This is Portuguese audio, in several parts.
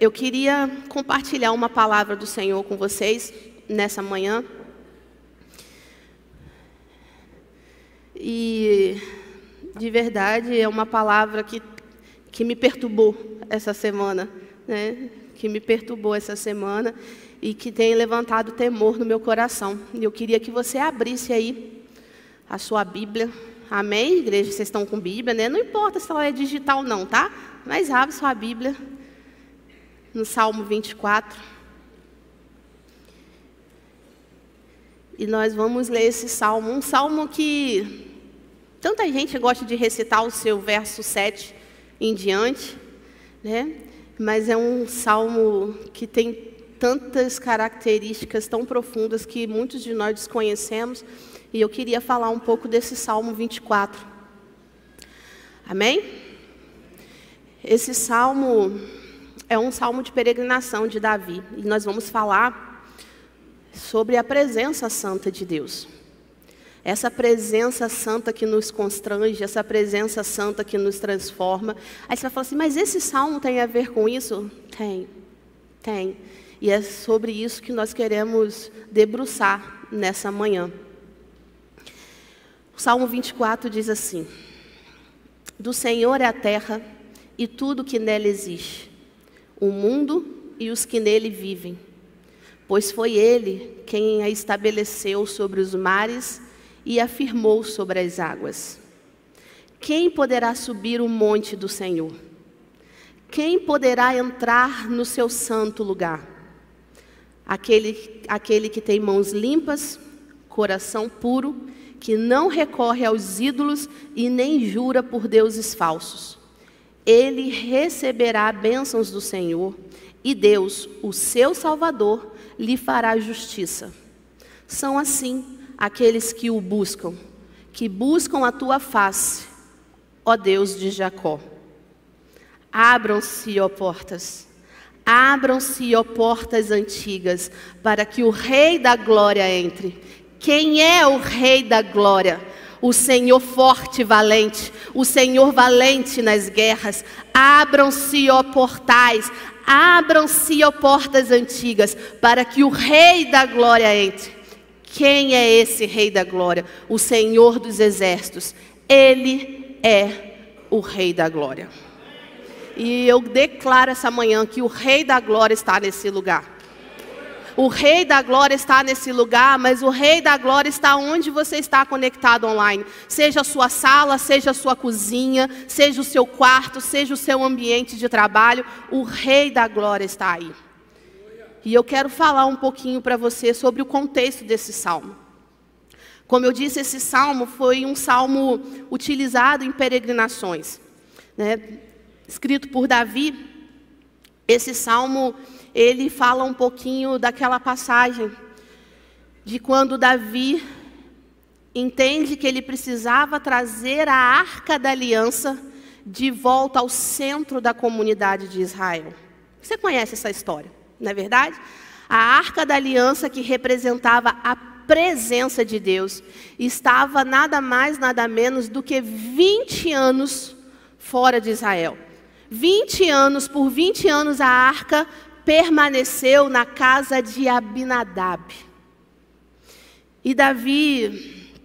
Eu queria compartilhar uma palavra do Senhor com vocês nessa manhã. E de verdade é uma palavra que, que me perturbou essa semana, né? Que me perturbou essa semana e que tem levantado temor no meu coração. E eu queria que você abrisse aí a sua Bíblia. Amém? Igreja, vocês estão com Bíblia, né? Não importa se ela é digital ou não, tá? Mas abre sua Bíblia no Salmo 24. E nós vamos ler esse salmo, um salmo que tanta gente gosta de recitar o seu verso 7 em diante, né? Mas é um salmo que tem tantas características tão profundas que muitos de nós desconhecemos, e eu queria falar um pouco desse Salmo 24. Amém? Esse salmo é um salmo de peregrinação de Davi, e nós vamos falar sobre a presença santa de Deus. Essa presença santa que nos constrange, essa presença santa que nos transforma. Aí você vai falar assim, mas esse salmo tem a ver com isso? Tem, tem. E é sobre isso que nós queremos debruçar nessa manhã. O Salmo 24 diz assim: Do Senhor é a terra e tudo que nela existe, o mundo e os que nele vivem. Pois foi ele quem a estabeleceu sobre os mares e afirmou sobre as águas. Quem poderá subir o monte do Senhor? Quem poderá entrar no seu santo lugar? aquele, aquele que tem mãos limpas, coração puro, que não recorre aos ídolos e nem jura por deuses falsos. Ele receberá bênçãos do Senhor e Deus, o seu Salvador, lhe fará justiça. São assim aqueles que o buscam, que buscam a tua face, ó Deus de Jacó. Abram-se, ó portas Abram-se, ó portas antigas, para que o Rei da Glória entre. Quem é o Rei da Glória? O Senhor forte e valente, o Senhor valente nas guerras. Abram-se, ó portais, abram-se, ó portas antigas, para que o Rei da Glória entre. Quem é esse Rei da Glória? O Senhor dos Exércitos. Ele é o Rei da Glória. E eu declaro essa manhã que o Rei da Glória está nesse lugar. O Rei da Glória está nesse lugar, mas o Rei da Glória está onde você está conectado online. Seja a sua sala, seja a sua cozinha, seja o seu quarto, seja o seu ambiente de trabalho, o Rei da Glória está aí. E eu quero falar um pouquinho para você sobre o contexto desse salmo. Como eu disse, esse salmo foi um salmo utilizado em peregrinações. Né? escrito por Davi, esse salmo ele fala um pouquinho daquela passagem de quando Davi entende que ele precisava trazer a arca da aliança de volta ao centro da comunidade de Israel. Você conhece essa história, não é verdade? A arca da aliança que representava a presença de Deus estava nada mais, nada menos do que 20 anos fora de Israel. 20 anos, por 20 anos, a arca permaneceu na casa de Abinadab. E Davi,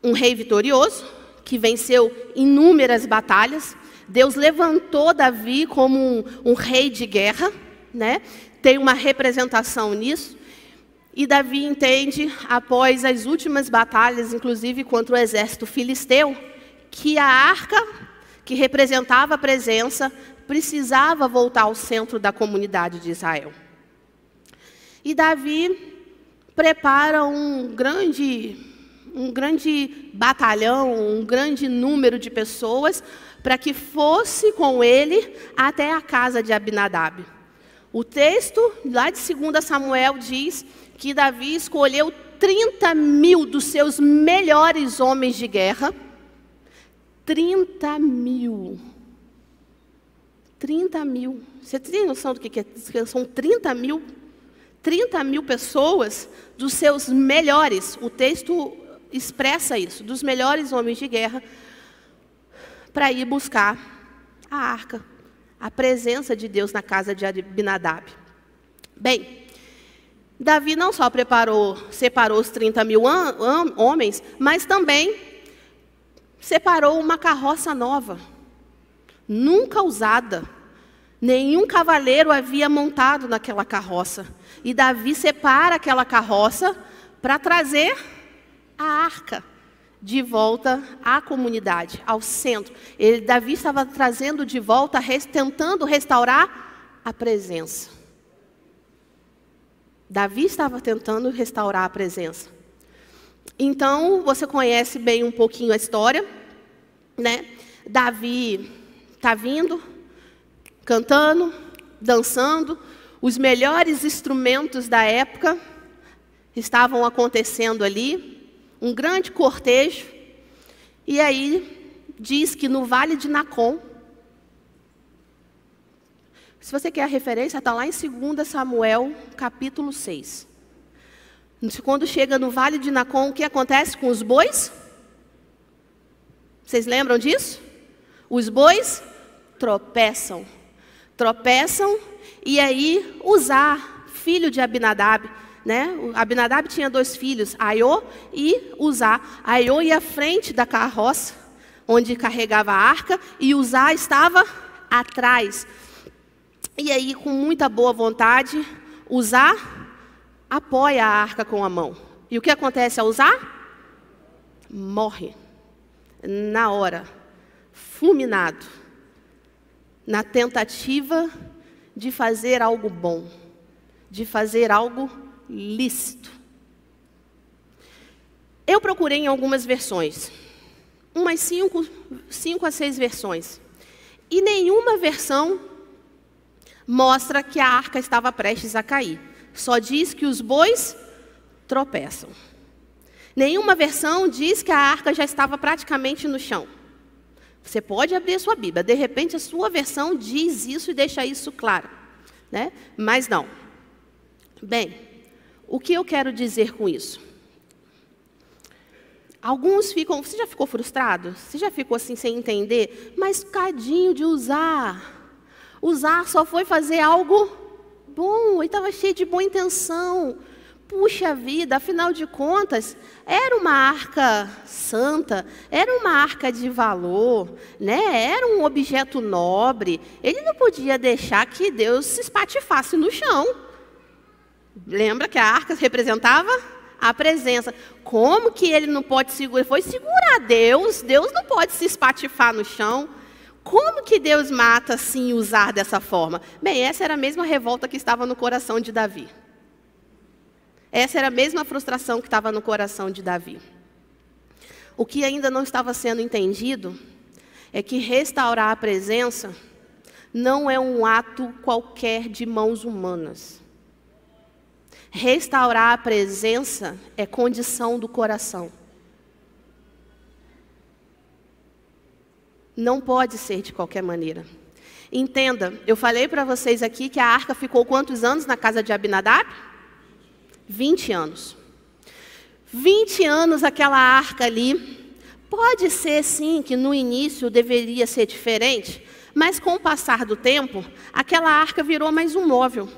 um rei vitorioso, que venceu inúmeras batalhas, Deus levantou Davi como um, um rei de guerra, né? tem uma representação nisso. E Davi entende, após as últimas batalhas, inclusive contra o exército filisteu, que a arca que representava a presença, precisava voltar ao centro da comunidade de Israel. E Davi prepara um grande, um grande batalhão, um grande número de pessoas para que fosse com ele até a casa de Abinadab. O texto lá de 2 Samuel diz que Davi escolheu 30 mil dos seus melhores homens de guerra 30 mil. 30 mil. Você tem noção do que é? São 30 mil. 30 mil pessoas dos seus melhores. O texto expressa isso, dos melhores homens de guerra, para ir buscar a arca, a presença de Deus na casa de Abinadab. Bem, Davi não só preparou, separou os 30 mil homens, mas também separou uma carroça nova, nunca usada. Nenhum cavaleiro havia montado naquela carroça. E Davi separa aquela carroça para trazer a arca de volta à comunidade, ao centro. Ele, Davi estava trazendo de volta, tentando restaurar a presença. Davi estava tentando restaurar a presença. Então, você conhece bem um pouquinho a história, né? Davi está vindo, cantando, dançando, os melhores instrumentos da época estavam acontecendo ali um grande cortejo. E aí diz que no Vale de Nacon, se você quer a referência, está lá em 2 Samuel, capítulo 6. Quando chega no Vale de Nacon, o que acontece com os bois? Vocês lembram disso? Os bois tropeçam. Tropeçam e aí Uzá, filho de Abinadab, né? Abinadab tinha dois filhos, Aiô e Uzá. Aiô ia à frente da carroça, onde carregava a arca, e Uzá estava atrás. E aí, com muita boa vontade, Uzá apoia a arca com a mão. E o que acontece a Uzá? Morre. Na hora. Fulminado. Na tentativa de fazer algo bom. De fazer algo lícito. Eu procurei em algumas versões, umas cinco, cinco a seis versões, e nenhuma versão mostra que a arca estava prestes a cair. Só diz que os bois tropeçam. Nenhuma versão diz que a arca já estava praticamente no chão. Você pode abrir a sua Bíblia, de repente a sua versão diz isso e deixa isso claro, né? Mas não. Bem, o que eu quero dizer com isso? Alguns ficam. Você já ficou frustrado? Você já ficou assim sem entender? Mas cadinho de usar. Usar só foi fazer algo bom, e estava cheio de boa intenção. Puxa vida, afinal de contas, era uma arca santa, era uma arca de valor, né? era um objeto nobre. Ele não podia deixar que Deus se espatifasse no chão. Lembra que a arca representava a presença. Como que ele não pode segurar? Foi segurar Deus. Deus não pode se espatifar no chão. Como que Deus mata assim usar dessa forma? Bem, essa era a mesma revolta que estava no coração de Davi. Essa era a mesma frustração que estava no coração de Davi. O que ainda não estava sendo entendido é que restaurar a presença não é um ato qualquer de mãos humanas. Restaurar a presença é condição do coração. Não pode ser de qualquer maneira. Entenda, eu falei para vocês aqui que a arca ficou quantos anos na casa de Abinadab? 20 anos. 20 anos aquela arca ali. Pode ser sim que no início deveria ser diferente, mas com o passar do tempo, aquela arca virou mais um móvel.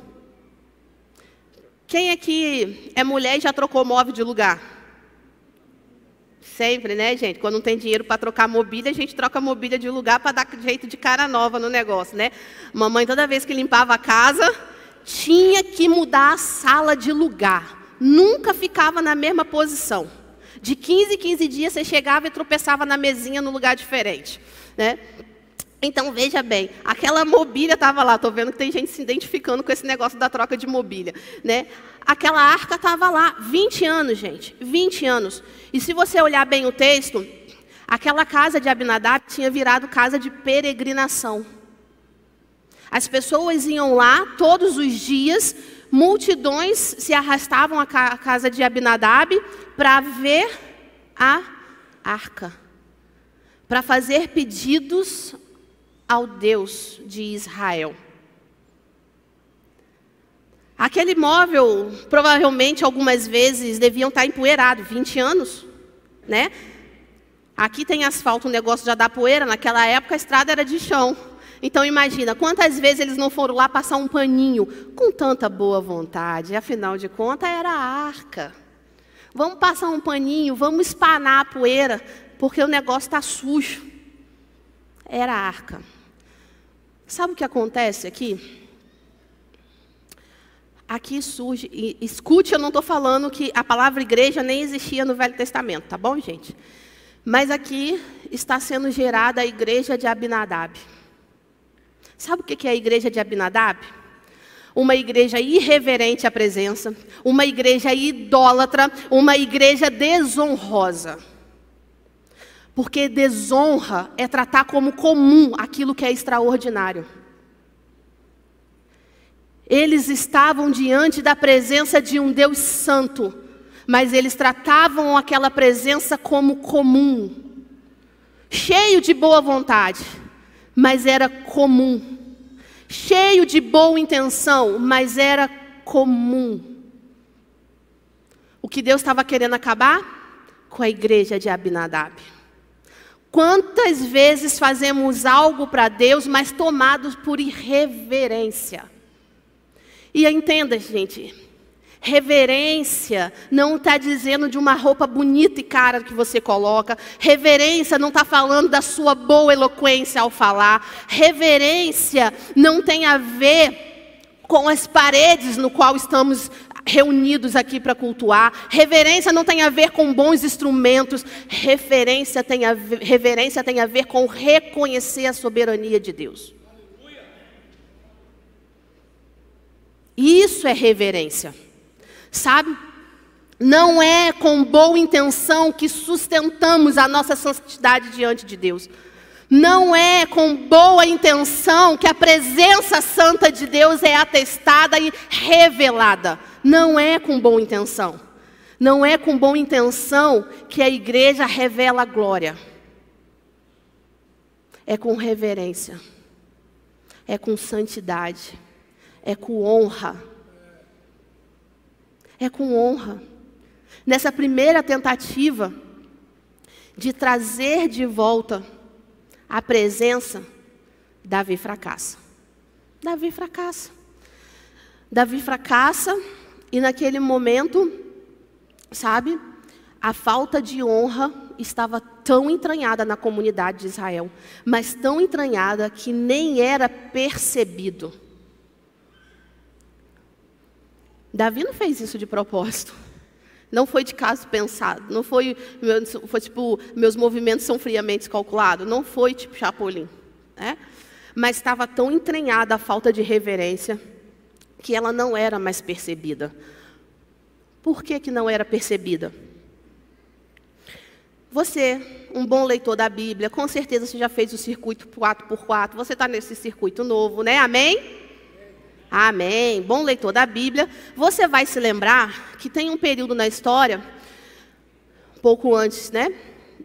Quem aqui é mulher e já trocou móvel de lugar? Sempre, né, gente? Quando não tem dinheiro para trocar mobília, a gente troca mobília de lugar para dar jeito de cara nova no negócio, né? Mamãe, toda vez que limpava a casa, tinha que mudar a sala de lugar. Nunca ficava na mesma posição. De 15 em 15 dias você chegava e tropeçava na mesinha no lugar diferente, né? Então veja bem, aquela mobília estava lá. Estou vendo que tem gente se identificando com esse negócio da troca de mobília, né? Aquela arca estava lá, 20 anos, gente, 20 anos. E se você olhar bem o texto, aquela casa de Abinadab tinha virado casa de peregrinação. As pessoas iam lá todos os dias, multidões se arrastavam à casa de Abinadab para ver a arca, para fazer pedidos ao Deus de Israel. Aquele móvel, provavelmente, algumas vezes, deviam estar empoeirado, 20 anos, né? Aqui tem asfalto, o negócio já dá poeira, naquela época a estrada era de chão, Então imagina, quantas vezes eles não foram lá passar um paninho com tanta boa vontade, afinal de contas era a arca. Vamos passar um paninho, vamos espanar a poeira, porque o negócio está sujo. Era a arca. Sabe o que acontece aqui? Aqui surge, e escute, eu não estou falando que a palavra igreja nem existia no Velho Testamento, tá bom, gente? Mas aqui está sendo gerada a igreja de Abinadab. Sabe o que é a igreja de Abinadab? Uma igreja irreverente à presença, uma igreja idólatra, uma igreja desonrosa. Porque desonra é tratar como comum aquilo que é extraordinário. Eles estavam diante da presença de um Deus santo, mas eles tratavam aquela presença como comum, cheio de boa vontade, mas era comum cheio de boa intenção, mas era comum. O que Deus estava querendo acabar? Com a igreja de Abinadab. Quantas vezes fazemos algo para Deus, mas tomados por irreverência? E entenda, gente, Reverência não está dizendo de uma roupa bonita e cara que você coloca. Reverência não está falando da sua boa eloquência ao falar. Reverência não tem a ver com as paredes no qual estamos reunidos aqui para cultuar. Reverência não tem a ver com bons instrumentos. Referência tem a ver, reverência tem a ver com reconhecer a soberania de Deus. Isso é reverência. Sabe? Não é com boa intenção que sustentamos a nossa santidade diante de Deus. Não é com boa intenção que a presença santa de Deus é atestada e revelada. Não é com boa intenção. Não é com boa intenção que a igreja revela a glória. É com reverência. É com santidade. É com honra é com honra. Nessa primeira tentativa de trazer de volta a presença, Davi fracassa. Davi fracassa. Davi fracassa e naquele momento, sabe, a falta de honra estava tão entranhada na comunidade de Israel, mas tão entranhada que nem era percebido. Davi não fez isso de propósito. Não foi de caso pensado. Não foi, foi tipo, meus movimentos são friamente calculados. Não foi tipo Chapolin. Né? Mas estava tão entranhada a falta de reverência que ela não era mais percebida. Por que, que não era percebida? Você, um bom leitor da Bíblia, com certeza você já fez o circuito 4x4, você está nesse circuito novo, né? Amém? Amém. Bom leitor da Bíblia. Você vai se lembrar que tem um período na história, pouco antes, né,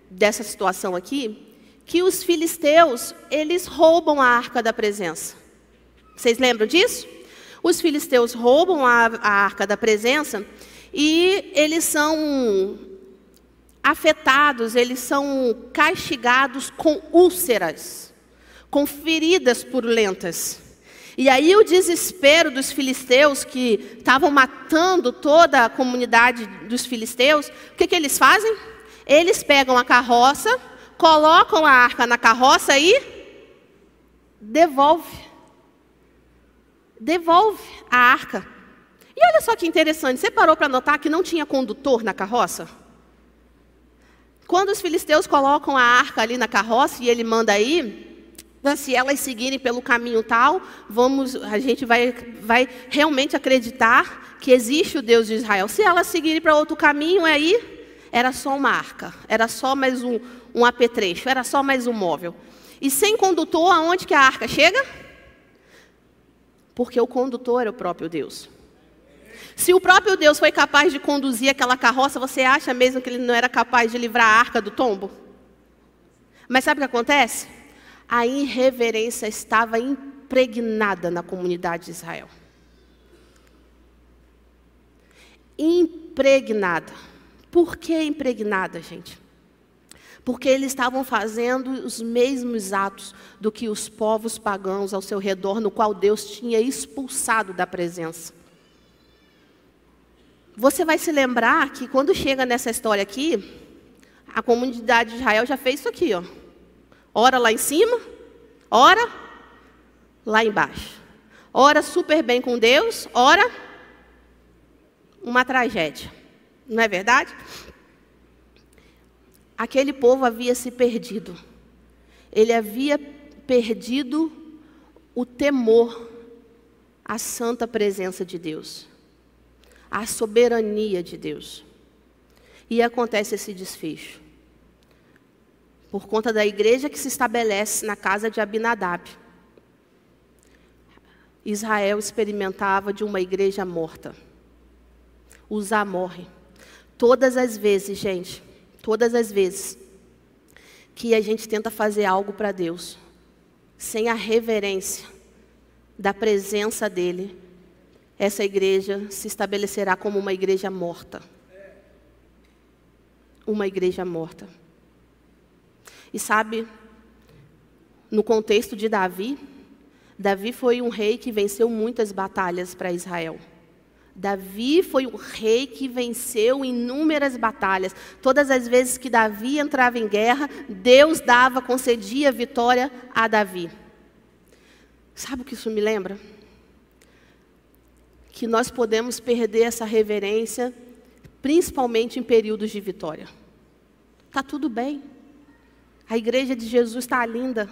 dessa situação aqui, que os filisteus, eles roubam a arca da presença. Vocês lembram disso? Os filisteus roubam a, a arca da presença e eles são afetados, eles são castigados com úlceras, com feridas purulentas. E aí o desespero dos filisteus, que estavam matando toda a comunidade dos filisteus, o que, que eles fazem? Eles pegam a carroça, colocam a arca na carroça e devolve. Devolve a arca. E olha só que interessante, você parou para notar que não tinha condutor na carroça? Quando os filisteus colocam a arca ali na carroça e ele manda ir, se elas seguirem pelo caminho tal, vamos, a gente vai, vai realmente acreditar que existe o Deus de Israel. Se elas seguirem para outro caminho, aí era só uma arca, era só mais um, um apetrecho, era só mais um móvel. E sem condutor, aonde que a arca chega? Porque o condutor era o próprio Deus. Se o próprio Deus foi capaz de conduzir aquela carroça, você acha mesmo que ele não era capaz de livrar a arca do tombo? Mas sabe o que acontece? A irreverência estava impregnada na comunidade de Israel. Impregnada. Por que impregnada, gente? Porque eles estavam fazendo os mesmos atos do que os povos pagãos ao seu redor, no qual Deus tinha expulsado da presença. Você vai se lembrar que quando chega nessa história aqui, a comunidade de Israel já fez isso aqui, ó. Ora lá em cima, ora lá embaixo. Ora super bem com Deus, ora uma tragédia. Não é verdade? Aquele povo havia se perdido. Ele havia perdido o temor à santa presença de Deus, à soberania de Deus. E acontece esse desfecho. Por conta da igreja que se estabelece na casa de Abinadab. Israel experimentava de uma igreja morta. Uzá morre. Todas as vezes, gente, Todas as vezes que a gente tenta fazer algo para Deus, sem a reverência da presença dEle, essa igreja se estabelecerá como uma igreja morta. Uma igreja morta. E sabe, no contexto de Davi, Davi foi um rei que venceu muitas batalhas para Israel. Davi foi o rei que venceu inúmeras batalhas. Todas as vezes que Davi entrava em guerra, Deus dava, concedia vitória a Davi. Sabe o que isso me lembra? Que nós podemos perder essa reverência, principalmente em períodos de vitória. Está tudo bem. A igreja de Jesus está linda.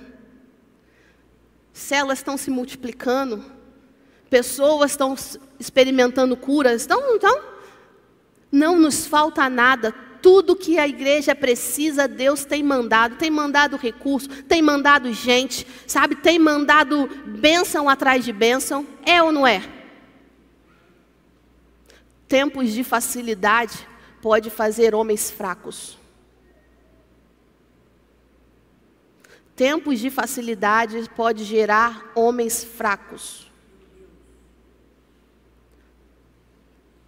Células estão se multiplicando pessoas estão experimentando curas. Então, então, não nos falta nada. Tudo que a igreja precisa, Deus tem mandado. Tem mandado recurso, tem mandado gente, sabe? Tem mandado bênção atrás de bênção. É ou não é? Tempos de facilidade pode fazer homens fracos. Tempos de facilidade pode gerar homens fracos.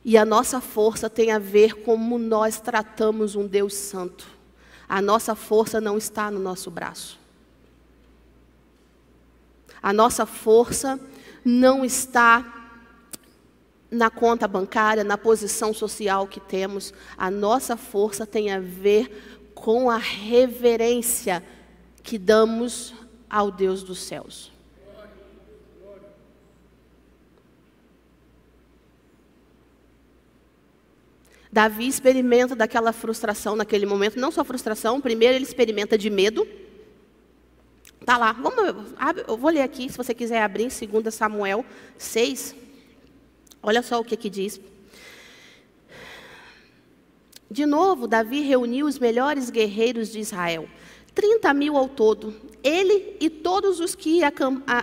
E a nossa força tem a ver como nós tratamos um Deus santo. A nossa força não está no nosso braço. A nossa força não está na conta bancária, na posição social que temos. A nossa força tem a ver com a reverência que damos ao Deus dos céus. Davi experimenta daquela frustração naquele momento, não só frustração, primeiro ele experimenta de medo. Tá lá, vamos, eu vou ler aqui, se você quiser abrir em 2 Samuel 6. Olha só o que, que diz. De novo, Davi reuniu os melhores guerreiros de Israel, 30 mil ao todo. Ele e todos os que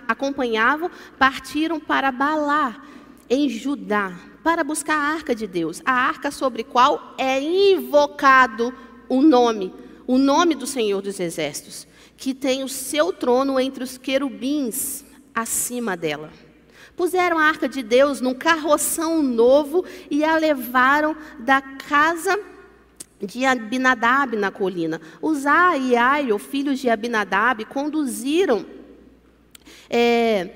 acompanhavam partiram para Balá, em Judá, para buscar a arca de Deus, a arca sobre qual é invocado o nome, o nome do Senhor dos Exércitos, que tem o seu trono entre os querubins acima dela. Puseram a arca de Deus num carroção novo e a levaram da casa de Abinadab na colina. Uzá e Aio, filhos de Abinadab, conduziram é,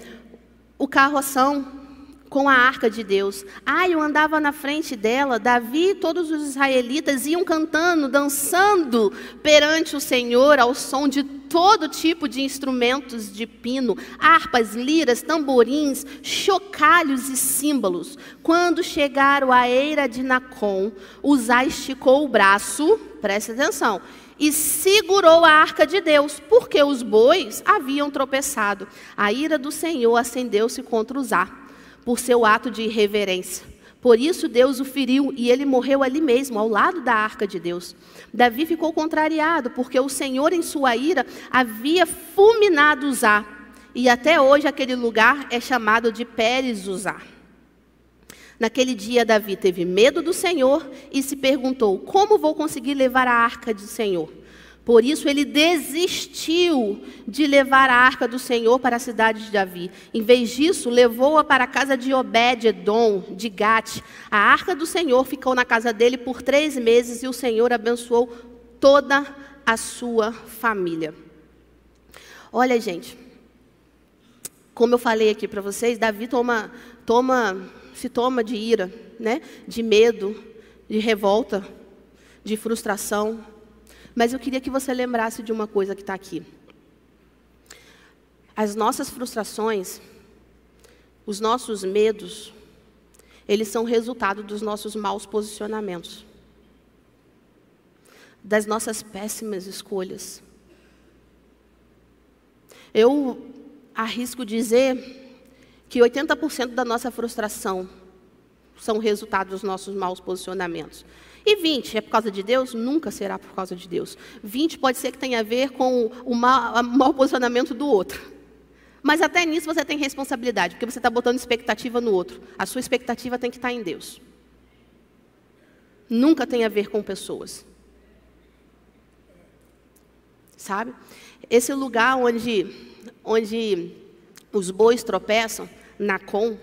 o carroção com a arca de Deus. Ai, eu andava na frente dela, Davi e todos os israelitas iam cantando, dançando perante o Senhor ao som de todo tipo de instrumentos de pino, harpas, liras, tamborins, chocalhos e símbolos. Quando chegaram à eira de Nacon, Uzá esticou o braço, preste atenção, e segurou a arca de Deus, porque os bois haviam tropeçado. A ira do Senhor acendeu-se contra Uzá por seu ato de irreverência. Por isso Deus o feriu e ele morreu ali mesmo, ao lado da arca de Deus. Davi ficou contrariado, porque o Senhor, em sua ira, havia fulminado Uzá. E até hoje aquele lugar é chamado de Pérez Uzá. Naquele dia, Davi teve medo do Senhor e se perguntou: Como vou conseguir levar a arca do Senhor? Por isso ele desistiu de levar a arca do Senhor para a cidade de Davi. Em vez disso, levou-a para a casa de Obed-Edom, de Gate. A arca do Senhor ficou na casa dele por três meses e o Senhor abençoou toda a sua família. Olha, gente, como eu falei aqui para vocês, Davi toma, toma, se toma de ira, né? de medo, de revolta, de frustração. Mas eu queria que você lembrasse de uma coisa que está aqui. As nossas frustrações, os nossos medos, eles são resultado dos nossos maus posicionamentos, das nossas péssimas escolhas. Eu arrisco dizer que 80% da nossa frustração são resultado dos nossos maus posicionamentos. E 20 é por causa de Deus? Nunca será por causa de Deus. 20 pode ser que tenha a ver com o mau, posicionamento do outro. Mas até nisso você tem responsabilidade, porque você está botando expectativa no outro. A sua expectativa tem que estar em Deus. Nunca tem a ver com pessoas. Sabe? Esse lugar onde, onde os bois tropeçam, Nacon,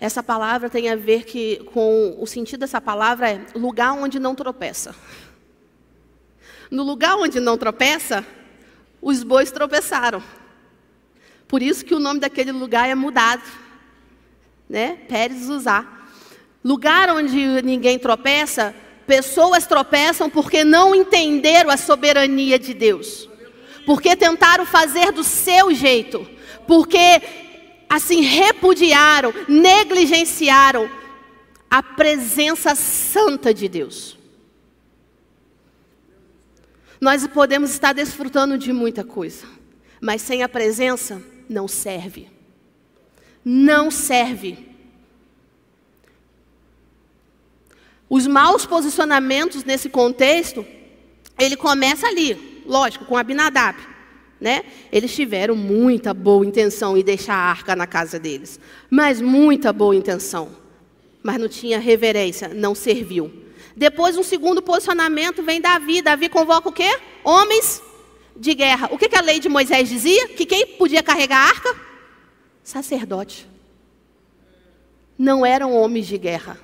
essa palavra tem a ver que, com o sentido dessa palavra é lugar onde não tropeça. No lugar onde não tropeça, os bois tropeçaram. Por isso que o nome daquele lugar é mudado, né? Pérez usar. Lugar onde ninguém tropeça, pessoas tropeçam porque não entenderam a soberania de Deus. Porque tentaram fazer do seu jeito. Porque assim repudiaram, negligenciaram a presença santa de Deus. Nós podemos estar desfrutando de muita coisa, mas sem a presença não serve. Não serve. Os maus posicionamentos nesse contexto, ele começa ali, lógico, com Abinadab. Né? Eles tiveram muita boa intenção em deixar a arca na casa deles, mas muita boa intenção. Mas não tinha reverência, não serviu. Depois, um segundo posicionamento vem Davi. Davi convoca o quê? Homens de guerra. O que, que a lei de Moisés dizia? Que quem podia carregar a arca? Sacerdote. Não eram homens de guerra.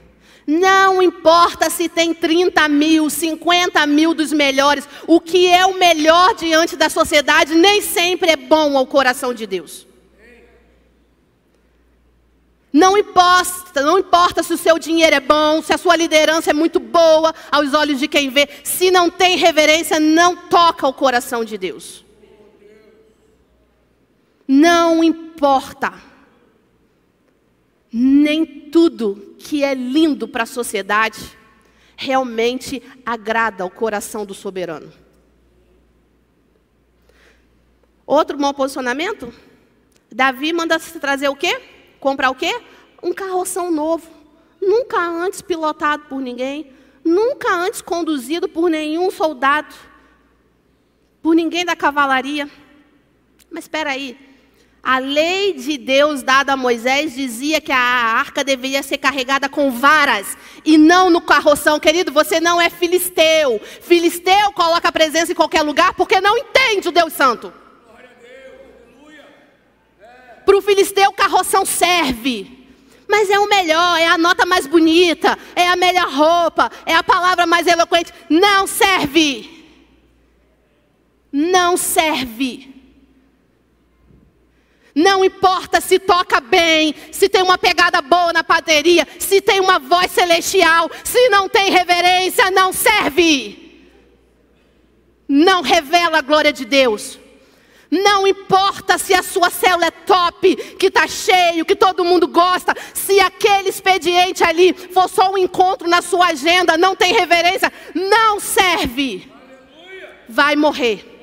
Não importa se tem 30 mil, 50 mil dos melhores, o que é o melhor diante da sociedade nem sempre é bom ao coração de Deus. Não importa, não importa se o seu dinheiro é bom, se a sua liderança é muito boa aos olhos de quem vê, se não tem reverência, não toca o coração de Deus. Não importa. Nem tudo que é lindo para a sociedade realmente agrada ao coração do soberano. Outro bom posicionamento? Davi manda se trazer o quê? Comprar o quê? Um carroção novo. Nunca antes pilotado por ninguém. Nunca antes conduzido por nenhum soldado. Por ninguém da cavalaria. Mas espera aí. A lei de Deus dada a Moisés dizia que a arca deveria ser carregada com varas e não no carroção. Querido, você não é filisteu. Filisteu coloca a presença em qualquer lugar porque não entende o Deus Santo. Para o filisteu, carroção serve. Mas é o melhor, é a nota mais bonita, é a melhor roupa, é a palavra mais eloquente. Não serve. Não serve. Não importa se toca bem, se tem uma pegada boa na bateria, se tem uma voz celestial, se não tem reverência, não serve. Não revela a glória de Deus. Não importa se a sua célula é top, que está cheio, que todo mundo gosta, se aquele expediente ali for só um encontro na sua agenda, não tem reverência, não serve. Vai morrer.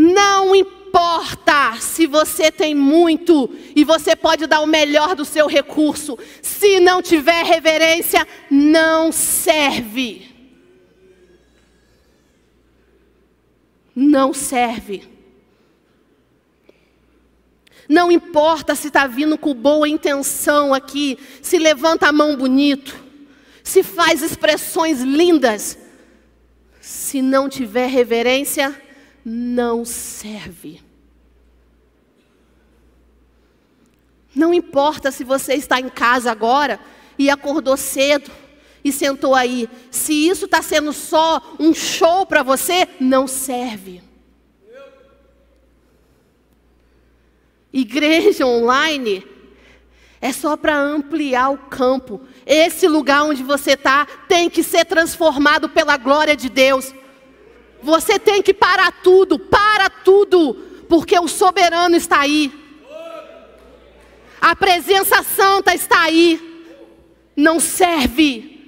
Não importa se você tem muito e você pode dar o melhor do seu recurso, se não tiver reverência, não serve. não serve. Não importa se está vindo com boa intenção aqui, se levanta a mão bonito, se faz expressões lindas, se não tiver reverência, não serve. Não importa se você está em casa agora e acordou cedo e sentou aí. Se isso está sendo só um show para você, não serve. Igreja online é só para ampliar o campo. Esse lugar onde você está tem que ser transformado pela glória de Deus. Você tem que parar tudo, para tudo, porque o soberano está aí. A presença santa está aí. Não serve.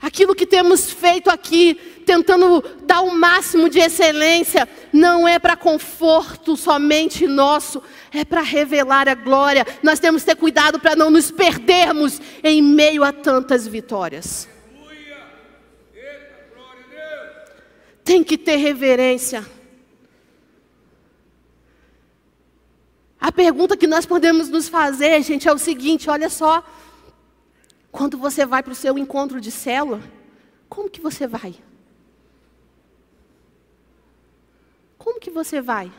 Aquilo que temos feito aqui, tentando dar o máximo de excelência, não é para conforto somente nosso, é para revelar a glória. Nós temos que ter cuidado para não nos perdermos em meio a tantas vitórias. Tem que ter reverência. A pergunta que nós podemos nos fazer, gente, é o seguinte: olha só. Quando você vai para o seu encontro de célula, como que você vai? Como que você vai?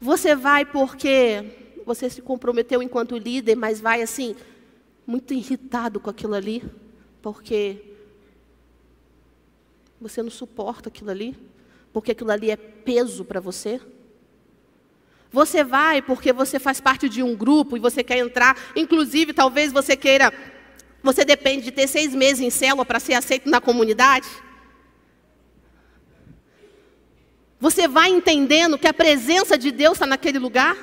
Você vai porque você se comprometeu enquanto líder, mas vai assim, muito irritado com aquilo ali, porque você não suporta aquilo ali, porque aquilo ali é peso para você. Você vai porque você faz parte de um grupo e você quer entrar, inclusive talvez você queira, você depende de ter seis meses em célula para ser aceito na comunidade. Você vai entendendo que a presença de Deus está naquele lugar?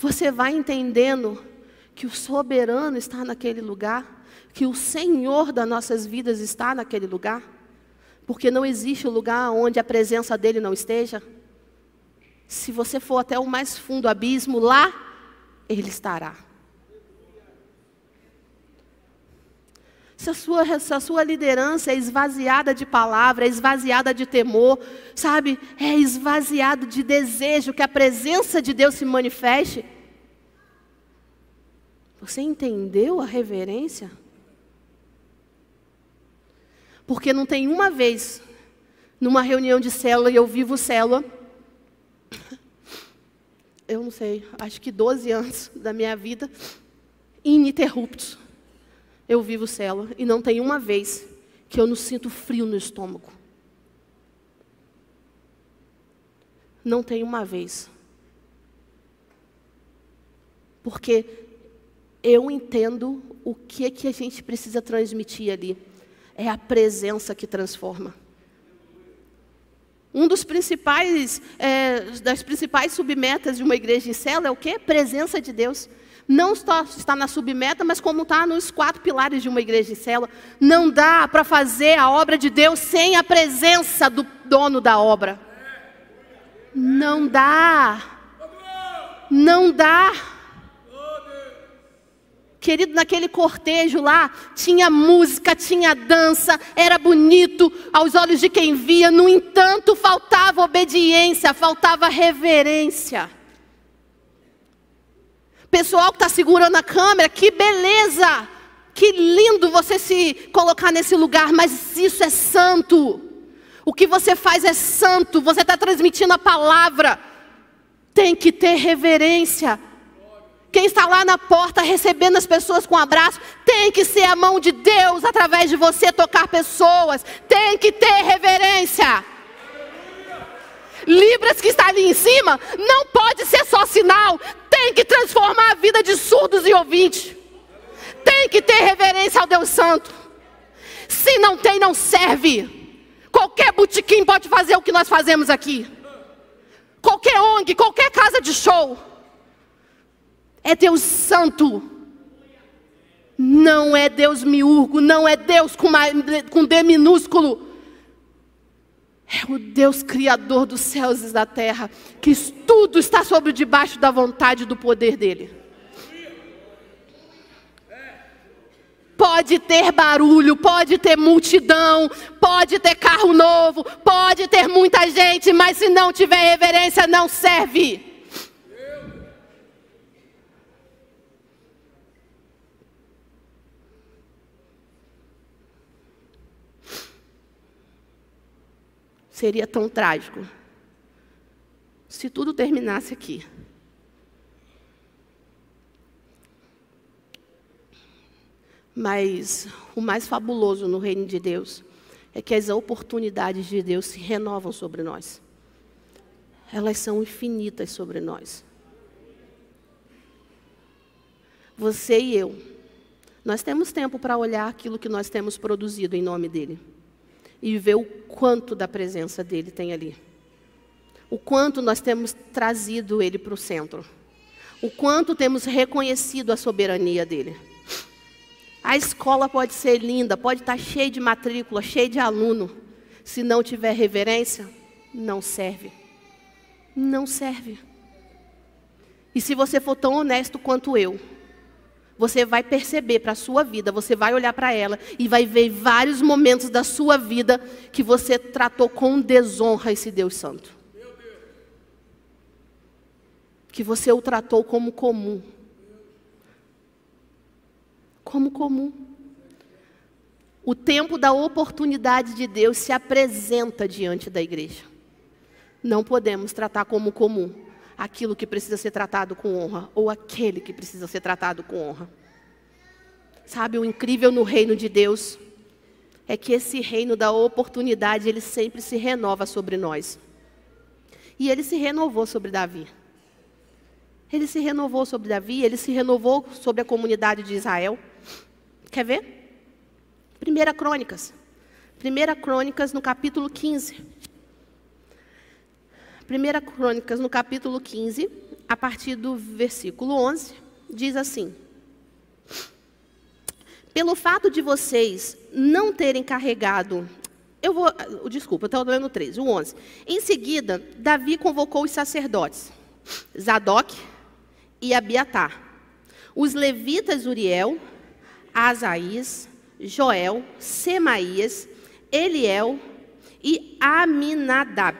Você vai entendendo que o soberano está naquele lugar? Que o Senhor das nossas vidas está naquele lugar? Porque não existe lugar onde a presença dele não esteja. Se você for até o mais fundo abismo, lá ele estará. Se a, sua, se a sua liderança é esvaziada de palavra, é esvaziada de temor, sabe? É esvaziado de desejo que a presença de Deus se manifeste. Você entendeu a reverência? Porque não tem uma vez, numa reunião de célula, e eu vivo célula, eu não sei, acho que 12 anos da minha vida, ininterruptos eu vivo célula e não tem uma vez que eu não sinto frio no estômago. Não tem uma vez. Porque eu entendo o que, que a gente precisa transmitir ali. É a presença que transforma. Um dos principais, é, das principais submetas de uma igreja em célula é o quê? Presença de Deus não está na submeta, mas como está nos quatro pilares de uma igreja de célula. Não dá para fazer a obra de Deus sem a presença do dono da obra. Não dá. Não dá. Querido, naquele cortejo lá, tinha música, tinha dança, era bonito aos olhos de quem via, no entanto, faltava obediência, faltava reverência. Pessoal que está segurando a câmera, que beleza! Que lindo você se colocar nesse lugar, mas isso é santo. O que você faz é santo, você está transmitindo a palavra. Tem que ter reverência. Quem está lá na porta recebendo as pessoas com um abraço, tem que ser a mão de Deus através de você tocar pessoas. Tem que ter reverência. Libras que está ali em cima, não pode ser só sinal, tem que transformar a vida de surdos e ouvintes. Tem que ter reverência ao Deus Santo. Se não tem, não serve. Qualquer botequim pode fazer o que nós fazemos aqui. Qualquer ONG, qualquer casa de show. É Deus Santo. Não é Deus miúrgo, não é Deus com, uma, com D minúsculo. É o Deus criador dos céus e da terra, que tudo está sobre debaixo da vontade e do poder dele. Pode ter barulho, pode ter multidão, pode ter carro novo, pode ter muita gente, mas se não tiver reverência, não serve. seria tão trágico se tudo terminasse aqui. Mas o mais fabuloso no reino de Deus é que as oportunidades de Deus se renovam sobre nós. Elas são infinitas sobre nós. Você e eu, nós temos tempo para olhar aquilo que nós temos produzido em nome dEle e ver o quanto da presença dEle tem ali. O quanto nós temos trazido Ele para o centro. O quanto temos reconhecido a soberania dEle. A escola pode ser linda, pode estar cheia de matrícula, cheia de aluno. Se não tiver reverência, não serve. Não serve. E se você for tão honesto quanto eu, você vai perceber para a sua vida, você vai olhar para ela e vai ver vários momentos da sua vida que você tratou com desonra esse Deus Santo. Que você o tratou como comum como comum. O tempo da oportunidade de Deus se apresenta diante da igreja. Não podemos tratar como comum aquilo que precisa ser tratado com honra ou aquele que precisa ser tratado com honra. Sabe, o incrível no reino de Deus é que esse reino da oportunidade, ele sempre se renova sobre nós. E ele se renovou sobre Davi. Ele se renovou sobre Davi, ele se renovou sobre a comunidade de Israel. Quer ver? Primeira Crônicas. Primeira Crônicas no capítulo 15. Primeira Crônicas no capítulo 15, a partir do versículo 11, diz assim: Pelo fato de vocês não terem carregado eu vou, desculpa, estou lendo 13, o 11. Em seguida, Davi convocou os sacerdotes, Zadok e Abiatar, os levitas Uriel, Asaías, Joel, Semaías, Eliel e Aminadab.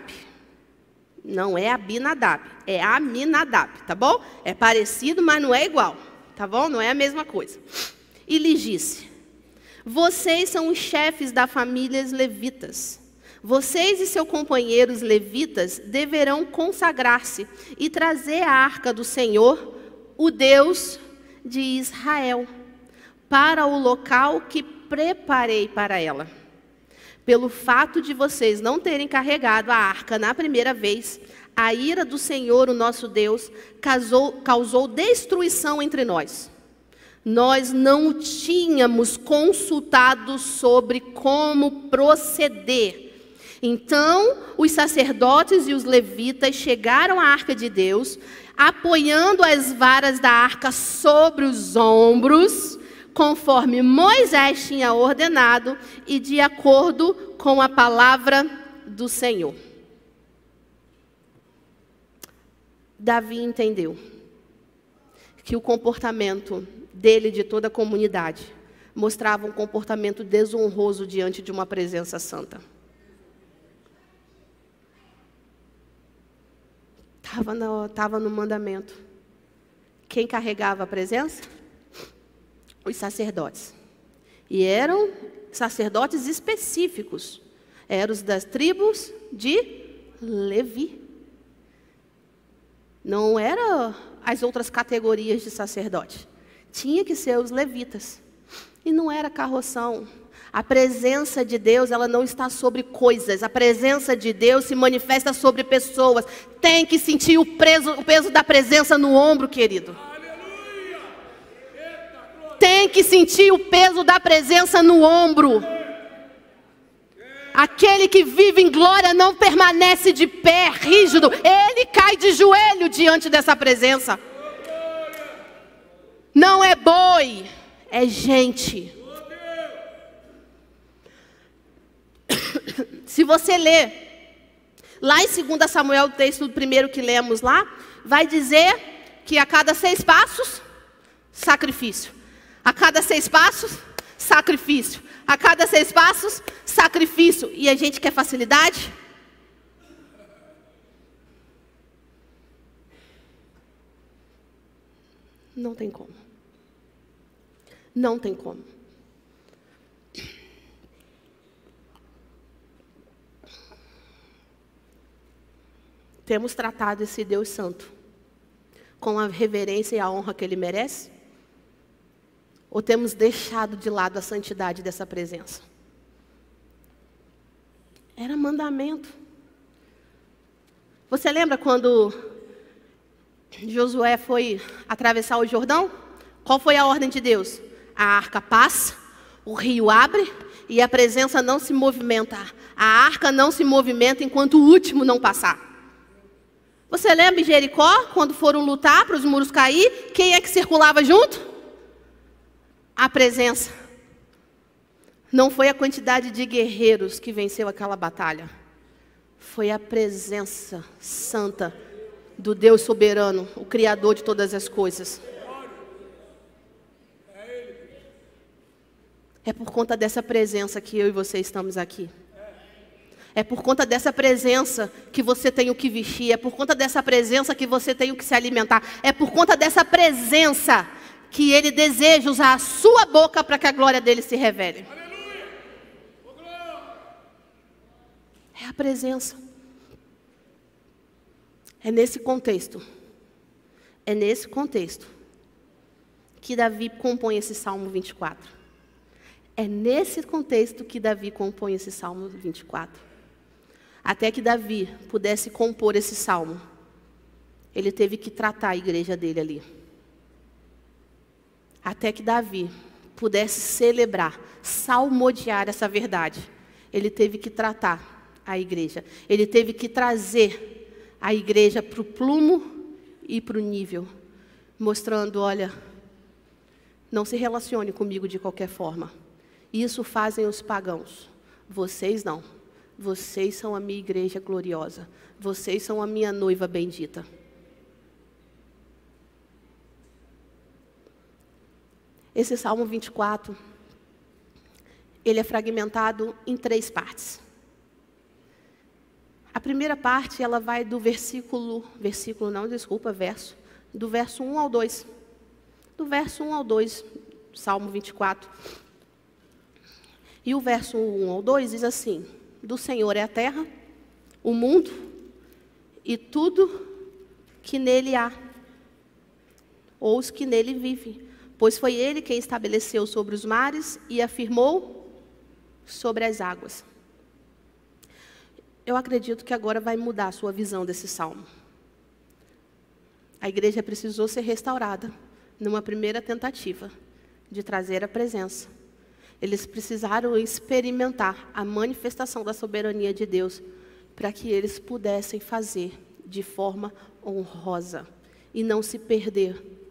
Não é Abinadab, é Aminadab, tá bom? É parecido, mas não é igual, tá bom? Não é a mesma coisa. E lhe disse: Vocês são os chefes da família levitas. Vocês e seus companheiros levitas deverão consagrar-se e trazer a arca do Senhor, o Deus de Israel para o local que preparei para ela. Pelo fato de vocês não terem carregado a arca na primeira vez, a ira do Senhor, o nosso Deus, causou, causou destruição entre nós. Nós não tínhamos consultado sobre como proceder. Então, os sacerdotes e os levitas chegaram à arca de Deus, apoiando as varas da arca sobre os ombros, conforme Moisés tinha ordenado e de acordo com a palavra do Senhor. Davi entendeu que o comportamento dele e de toda a comunidade mostrava um comportamento desonroso diante de uma presença santa. Estava no, tava no mandamento. Quem carregava a presença? Os sacerdotes. E eram sacerdotes específicos. Eram os das tribos de Levi. Não eram as outras categorias de sacerdote. Tinha que ser os levitas. E não era carroção. A presença de Deus, ela não está sobre coisas. A presença de Deus se manifesta sobre pessoas. Tem que sentir o, peso, o peso da presença no ombro, querido tem que sentir o peso da presença no ombro. Aquele que vive em glória não permanece de pé, rígido, ele cai de joelho diante dessa presença. Não é boi, é gente. Se você ler lá em 2 Samuel, o texto primeiro que lemos lá, vai dizer que a cada seis passos, sacrifício. A cada seis passos, sacrifício. A cada seis passos, sacrifício. E a gente quer facilidade? Não tem como. Não tem como. Temos tratado esse Deus Santo com a reverência e a honra que ele merece? Ou temos deixado de lado a santidade dessa presença? Era mandamento. Você lembra quando Josué foi atravessar o Jordão? Qual foi a ordem de Deus? A arca passa, o rio abre e a presença não se movimenta. A arca não se movimenta enquanto o último não passar. Você lembra em Jericó, quando foram lutar para os muros cair? Quem é que circulava junto? A presença. Não foi a quantidade de guerreiros que venceu aquela batalha. Foi a presença santa do Deus soberano, o Criador de todas as coisas. É por conta dessa presença que eu e você estamos aqui. É por conta dessa presença que você tem o que vestir, é por conta dessa presença que você tem o que se alimentar, é por conta dessa presença que ele deseja usar a sua boca para que a glória dele se revele. É a presença. É nesse contexto. É nesse contexto que Davi compõe esse Salmo 24. É nesse contexto que Davi compõe esse Salmo 24. Até que Davi pudesse compor esse salmo, ele teve que tratar a igreja dele ali. Até que Davi pudesse celebrar, salmodiar essa verdade, ele teve que tratar a igreja. Ele teve que trazer a igreja para o plumo e para o nível, mostrando: olha, não se relacione comigo de qualquer forma. Isso fazem os pagãos, vocês não. Vocês são a minha igreja gloriosa. Vocês são a minha noiva bendita. Esse Salmo 24, ele é fragmentado em três partes. A primeira parte, ela vai do versículo, versículo não, desculpa, verso, do verso 1 ao 2. Do verso 1 ao 2, Salmo 24. E o verso 1 ao 2 diz assim: do Senhor é a terra, o mundo e tudo que nele há, ou os que nele vivem. Pois foi ele quem estabeleceu sobre os mares e afirmou sobre as águas. Eu acredito que agora vai mudar a sua visão desse salmo. A igreja precisou ser restaurada numa primeira tentativa de trazer a presença eles precisaram experimentar a manifestação da soberania de Deus para que eles pudessem fazer de forma honrosa e não se perder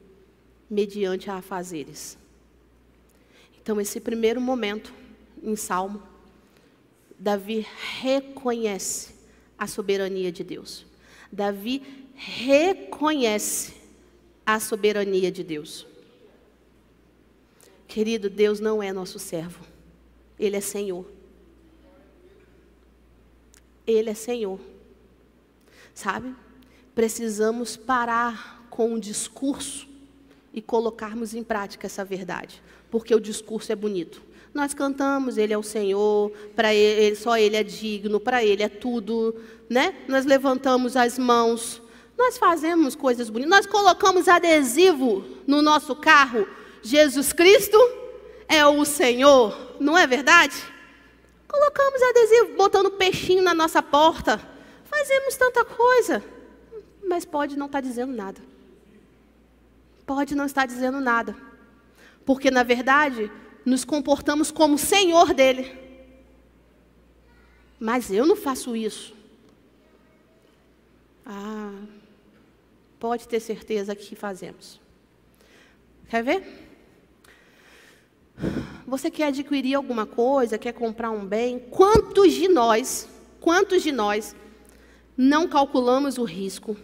mediante a afazeres. Então, esse primeiro momento em Salmo, Davi reconhece a soberania de Deus. Davi reconhece a soberania de Deus. Querido, Deus não é nosso servo, Ele é Senhor. Ele é Senhor. Sabe? Precisamos parar com o discurso e colocarmos em prática essa verdade, porque o discurso é bonito. Nós cantamos, Ele é o Senhor, para ele, só Ele é digno, para Ele é tudo, né? Nós levantamos as mãos, nós fazemos coisas bonitas, nós colocamos adesivo no nosso carro Jesus Cristo é o Senhor, não é verdade? Colocamos adesivo, botando peixinho na nossa porta. Fazemos tanta coisa, mas pode não estar tá dizendo nada. Pode não estar dizendo nada. Porque, na verdade, nos comportamos como Senhor dele. Mas eu não faço isso. Ah, pode ter certeza que fazemos. Quer ver? Você quer adquirir alguma coisa, quer comprar um bem? Quantos de nós, quantos de nós não calculamos o risco?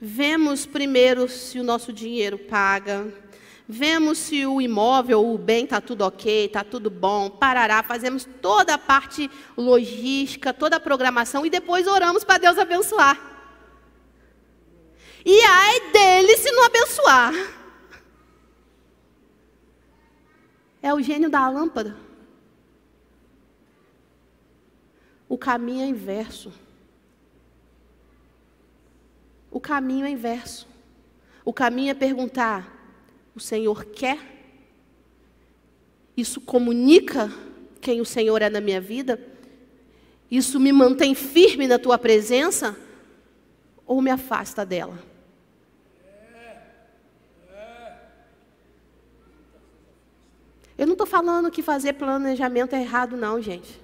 Vemos primeiro se o nosso dinheiro paga, vemos se o imóvel, o bem está tudo ok, está tudo bom, parará, fazemos toda a parte logística, toda a programação e depois oramos para Deus abençoar. E ai dele se não abençoar. É o gênio da lâmpada. O caminho é inverso. O caminho é inverso. O caminho é perguntar: o Senhor quer Isso comunica quem o Senhor é na minha vida? Isso me mantém firme na tua presença? Ou me afasta dela? Eu não estou falando que fazer planejamento é errado, não, gente.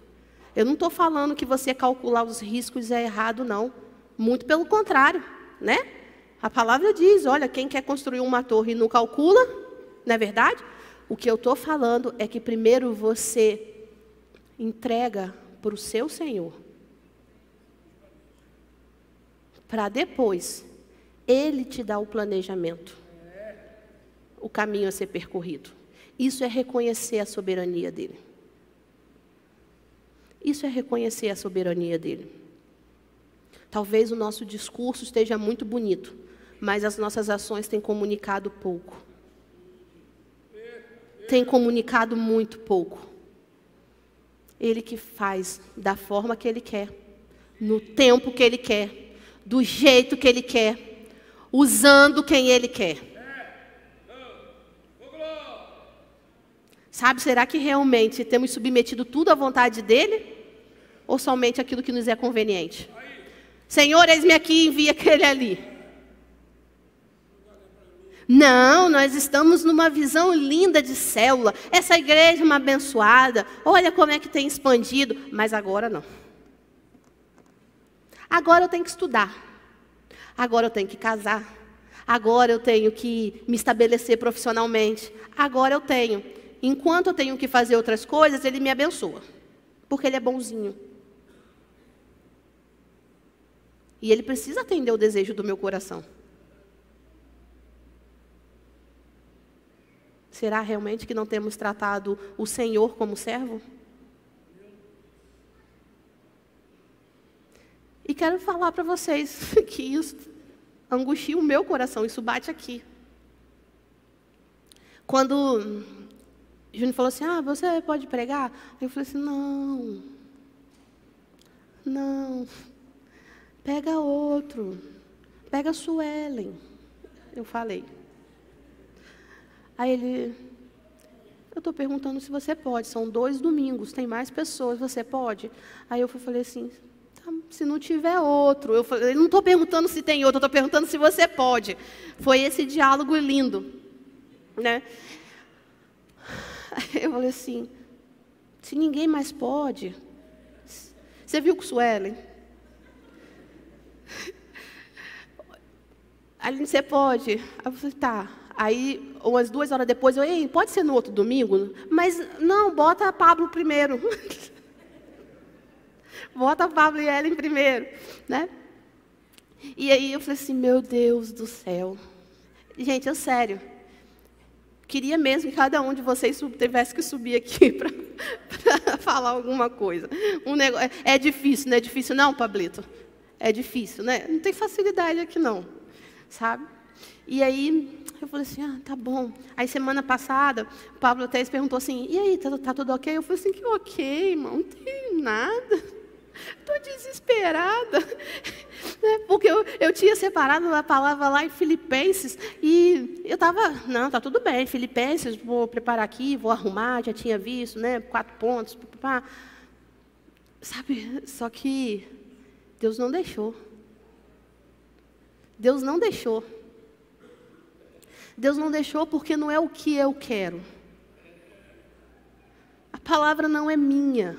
Eu não estou falando que você calcular os riscos é errado, não. Muito pelo contrário, né? A palavra diz: olha, quem quer construir uma torre e não calcula, não é verdade? O que eu estou falando é que primeiro você entrega para o seu Senhor, para depois Ele te dar o planejamento, o caminho a ser percorrido. Isso é reconhecer a soberania dele. Isso é reconhecer a soberania dele. Talvez o nosso discurso esteja muito bonito, mas as nossas ações têm comunicado pouco. Tem comunicado muito pouco. Ele que faz da forma que ele quer, no tempo que ele quer, do jeito que ele quer, usando quem ele quer. Sabe, será que realmente temos submetido tudo à vontade dele? Ou somente aquilo que nos é conveniente? Senhor, eis-me aqui, envia aquele ali. Não, nós estamos numa visão linda de célula. Essa igreja é uma abençoada. Olha como é que tem expandido. Mas agora não. Agora eu tenho que estudar. Agora eu tenho que casar. Agora eu tenho que me estabelecer profissionalmente. Agora eu tenho. Enquanto eu tenho que fazer outras coisas, Ele me abençoa. Porque Ele é bonzinho. E Ele precisa atender o desejo do meu coração. Será realmente que não temos tratado o Senhor como servo? E quero falar para vocês que isso angustia o meu coração, isso bate aqui. Quando Júnior falou assim: Ah, você pode pregar? Eu falei assim: Não. Não. Pega outro. Pega a Suelen. Eu falei. Aí ele. Eu estou perguntando se você pode. São dois domingos, tem mais pessoas, você pode? Aí eu falei assim: tá, se não tiver outro. Eu falei, não estou perguntando se tem outro, estou perguntando se você pode. Foi esse diálogo lindo. Né? eu falei assim, se ninguém mais pode. Você viu com Suelen? Aline, você pode? Aí eu falei, tá. Aí, umas duas horas depois, eu, ei, pode ser no outro domingo? Mas, não, bota a Pablo primeiro. bota a Pablo e Ellen primeiro, né? E aí eu falei assim, meu Deus do céu. Gente, é sério. Queria mesmo que cada um de vocês tivesse que subir aqui para falar alguma coisa. Um negócio, é, é difícil, não é difícil não, Pablito? É difícil, né? Não tem facilidade aqui não, sabe? E aí eu falei assim, ah, tá bom. Aí semana passada, o Pablo até perguntou assim, e aí, tá, tá tudo ok? Eu falei assim, que ok, irmão, não tem nada. Estou desesperada. Né? Porque eu, eu tinha separado a palavra lá em Filipenses e eu estava, não, tá tudo bem, Filipenses, vou preparar aqui, vou arrumar, já tinha visto, né? Quatro pontos. Pá, pá. Sabe, só que Deus não deixou. Deus não deixou. Deus não deixou porque não é o que eu quero. A palavra não é minha.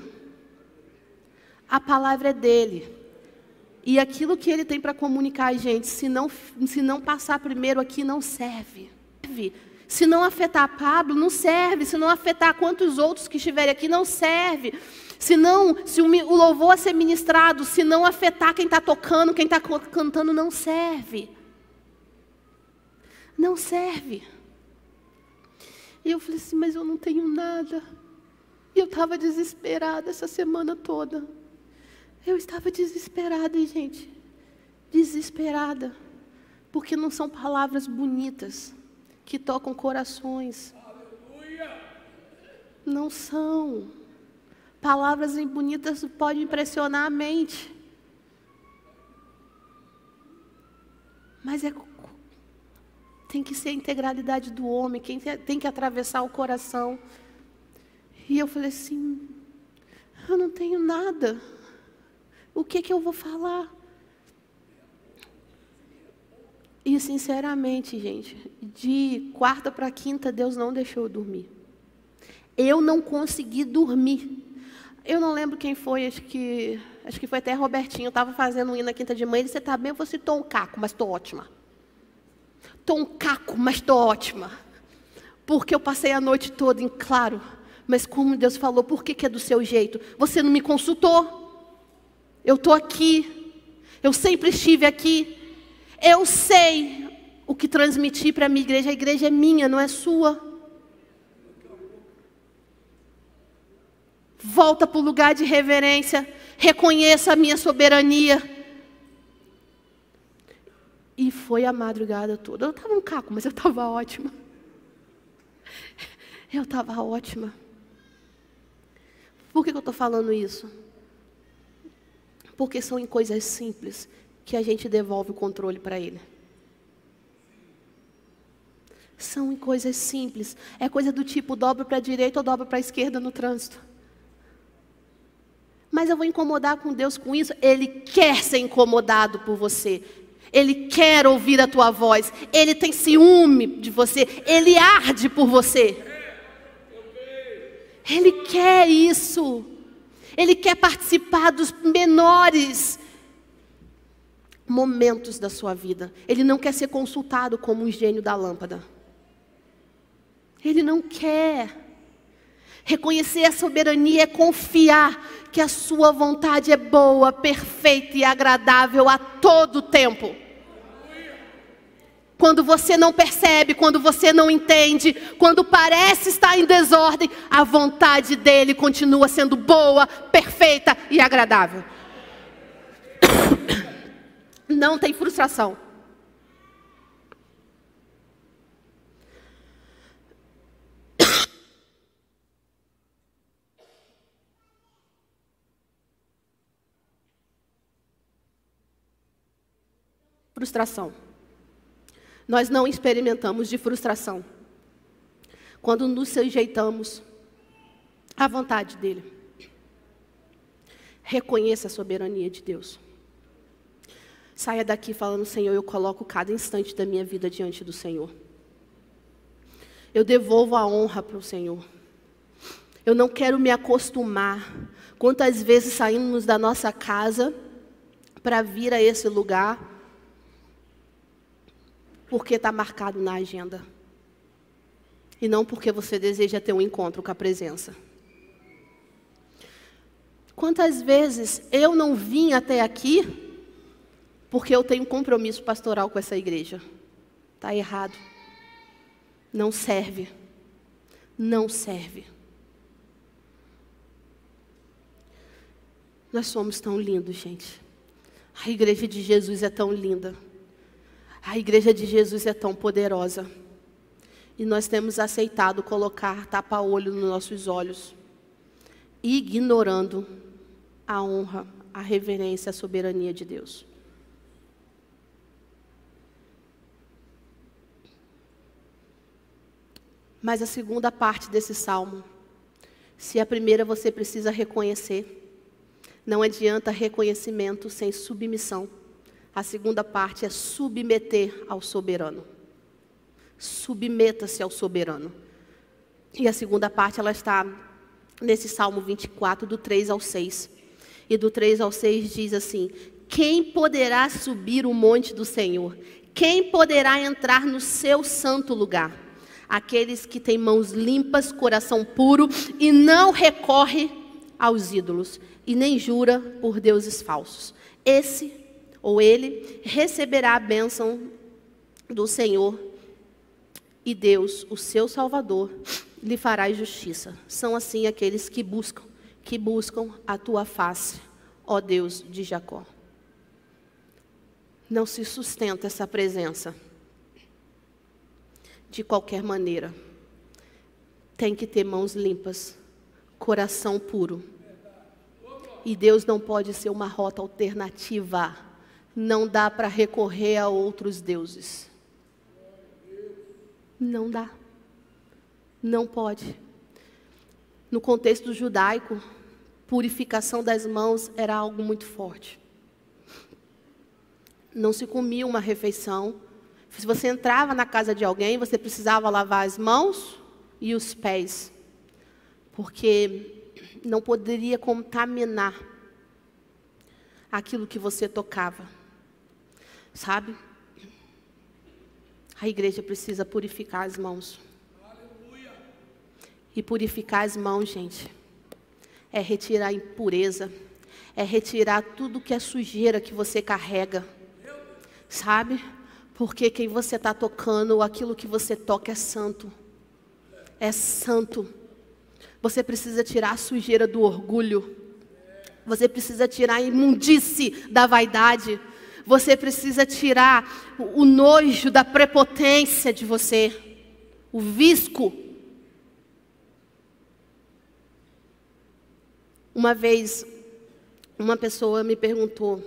A palavra é dele. E aquilo que ele tem para comunicar, gente, se não, se não passar primeiro aqui, não serve. Se não afetar Pablo, não serve. Se não afetar quantos outros que estiverem aqui, não serve. Se não, se o louvor a ser ministrado, se não afetar quem está tocando, quem está cantando, não serve. Não serve. E eu falei assim, mas eu não tenho nada. E eu estava desesperada essa semana toda. Eu estava desesperada, gente. Desesperada. Porque não são palavras bonitas que tocam corações. Não são. Palavras bonitas podem impressionar a mente. Mas é, tem que ser a integralidade do homem, quem tem que atravessar o coração. E eu falei assim: eu não tenho nada. O que que eu vou falar? E sinceramente, gente, de quarta para quinta, Deus não deixou eu dormir. Eu não consegui dormir. Eu não lembro quem foi, acho que, acho que foi até Robertinho. Eu estava fazendo um hino na quinta de manhã. Disse: Você está bem? Eu falei Estou um caco, mas estou ótima. Estou um caco, mas estou ótima. Porque eu passei a noite toda em claro. Mas como Deus falou, por que, que é do seu jeito? Você não me consultou. Eu estou aqui. Eu sempre estive aqui. Eu sei o que transmitir para a minha igreja. A igreja é minha, não é sua. Volta para o lugar de reverência. Reconheça a minha soberania. E foi a madrugada toda. Eu estava um caco, mas eu estava ótima. Eu estava ótima. Por que, que eu estou falando isso? Porque são em coisas simples que a gente devolve o controle para ele. São em coisas simples. É coisa do tipo dobra para a direita ou dobra para a esquerda no trânsito. Mas eu vou incomodar com Deus com isso? Ele quer ser incomodado por você. Ele quer ouvir a tua voz. Ele tem ciúme de você. Ele arde por você. Ele quer isso. Ele quer participar dos menores momentos da sua vida. Ele não quer ser consultado como um gênio da lâmpada. Ele não quer. Reconhecer a soberania é confiar que a sua vontade é boa, perfeita e agradável a todo tempo. Quando você não percebe, quando você não entende, quando parece estar em desordem, a vontade dele continua sendo boa, perfeita e agradável. Não tem frustração. Frustração. Nós não experimentamos de frustração quando nos sujeitamos à vontade dEle. Reconheça a soberania de Deus. Saia daqui falando, Senhor, eu coloco cada instante da minha vida diante do Senhor. Eu devolvo a honra para o Senhor. Eu não quero me acostumar. Quantas vezes saímos da nossa casa para vir a esse lugar porque está marcado na agenda. E não porque você deseja ter um encontro com a presença. Quantas vezes eu não vim até aqui porque eu tenho compromisso pastoral com essa igreja? Está errado. Não serve. Não serve. Nós somos tão lindos, gente. A igreja de Jesus é tão linda. A igreja de Jesus é tão poderosa. E nós temos aceitado colocar tapa-olho nos nossos olhos, ignorando a honra, a reverência, a soberania de Deus. Mas a segunda parte desse salmo, se a primeira você precisa reconhecer, não adianta reconhecimento sem submissão. A segunda parte é submeter ao soberano. Submeta-se ao soberano. E a segunda parte ela está nesse Salmo 24, do 3 ao 6. E do 3 ao 6 diz assim: Quem poderá subir o monte do Senhor? Quem poderá entrar no seu santo lugar? Aqueles que têm mãos limpas, coração puro e não recorre aos ídolos e nem jura por deuses falsos. Esse ou ele receberá a bênção do Senhor e Deus, o seu Salvador, lhe fará justiça. São assim aqueles que buscam, que buscam a tua face, ó Deus de Jacó. Não se sustenta essa presença de qualquer maneira. Tem que ter mãos limpas, coração puro. E Deus não pode ser uma rota alternativa não dá para recorrer a outros deuses. Não dá. Não pode. no contexto judaico, purificação das mãos era algo muito forte. Não se comia uma refeição. Se você entrava na casa de alguém, você precisava lavar as mãos e os pés, porque não poderia contaminar aquilo que você tocava. Sabe? A igreja precisa purificar as mãos. E purificar as mãos, gente, é retirar a impureza, é retirar tudo que é sujeira que você carrega. Sabe? Porque quem você está tocando, aquilo que você toca é santo. É santo. Você precisa tirar a sujeira do orgulho. Você precisa tirar a imundice da vaidade. Você precisa tirar o nojo da prepotência de você. O visco. Uma vez, uma pessoa me perguntou,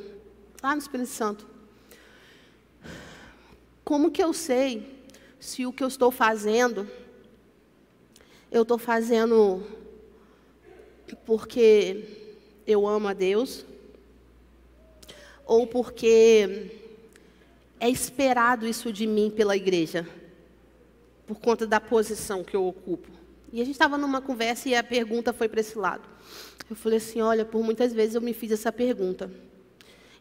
lá no Espírito Santo, como que eu sei se o que eu estou fazendo, eu estou fazendo porque eu amo a Deus, ou porque é esperado isso de mim pela igreja, por conta da posição que eu ocupo. E a gente estava numa conversa e a pergunta foi para esse lado. Eu falei assim: olha, por muitas vezes eu me fiz essa pergunta.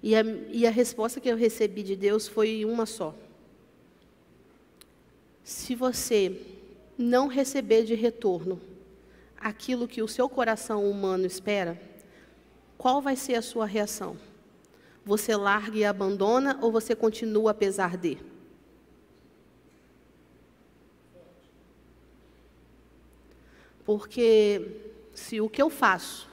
E a, e a resposta que eu recebi de Deus foi uma só. Se você não receber de retorno aquilo que o seu coração humano espera, qual vai ser a sua reação? Você larga e abandona ou você continua apesar de? Porque se o que eu faço,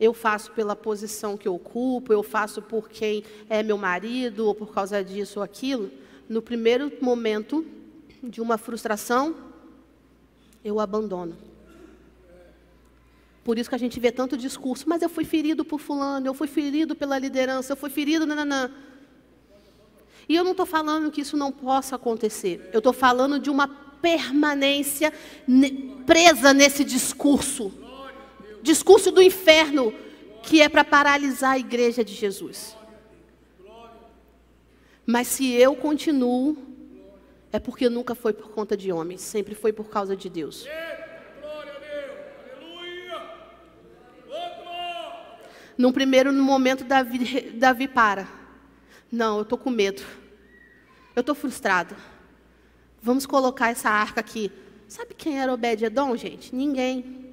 eu faço pela posição que eu ocupo, eu faço por quem é meu marido, ou por causa disso ou aquilo, no primeiro momento de uma frustração, eu abandono. Por isso que a gente vê tanto discurso, mas eu fui ferido por fulano, eu fui ferido pela liderança, eu fui ferido, nananã. E eu não estou falando que isso não possa acontecer. Eu estou falando de uma permanência presa nesse discurso. Discurso do inferno, que é para paralisar a igreja de Jesus. Mas se eu continuo, é porque nunca foi por conta de homens, sempre foi por causa de Deus. Num primeiro momento, Davi, Davi para. Não, eu estou com medo. Eu estou frustrado. Vamos colocar essa arca aqui. Sabe quem era Obed-Edom, gente? Ninguém.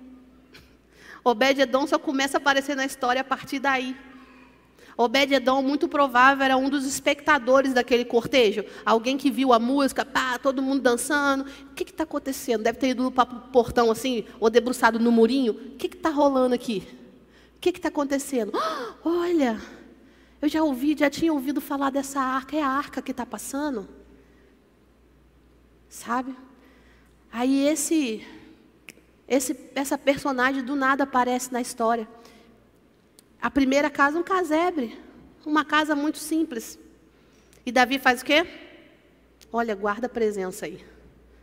Obed-Edom só começa a aparecer na história a partir daí. Obed-Edom, muito provável, era um dos espectadores daquele cortejo. Alguém que viu a música, pá, todo mundo dançando. O que está acontecendo? Deve ter ido para o portão assim, ou debruçado no murinho. O que está rolando aqui? O que está acontecendo? Oh, olha, eu já ouvi, já tinha ouvido falar dessa arca. É a arca que está passando? Sabe? Aí esse, esse, essa personagem do nada aparece na história. A primeira casa, um casebre. Uma casa muito simples. E Davi faz o quê? Olha, guarda a presença aí.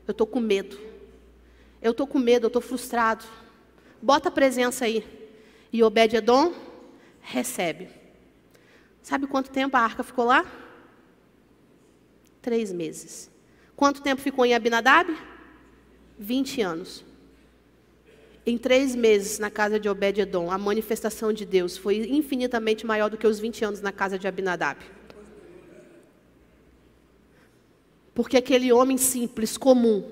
Eu estou com medo. Eu estou com medo, eu estou frustrado. Bota a presença aí. E Obed-Edom recebe. Sabe quanto tempo a arca ficou lá? Três meses. Quanto tempo ficou em Abinadab? Vinte anos. Em três meses na casa de Obed-Edom, a manifestação de Deus foi infinitamente maior do que os 20 anos na casa de Abinadab. Porque aquele homem simples, comum,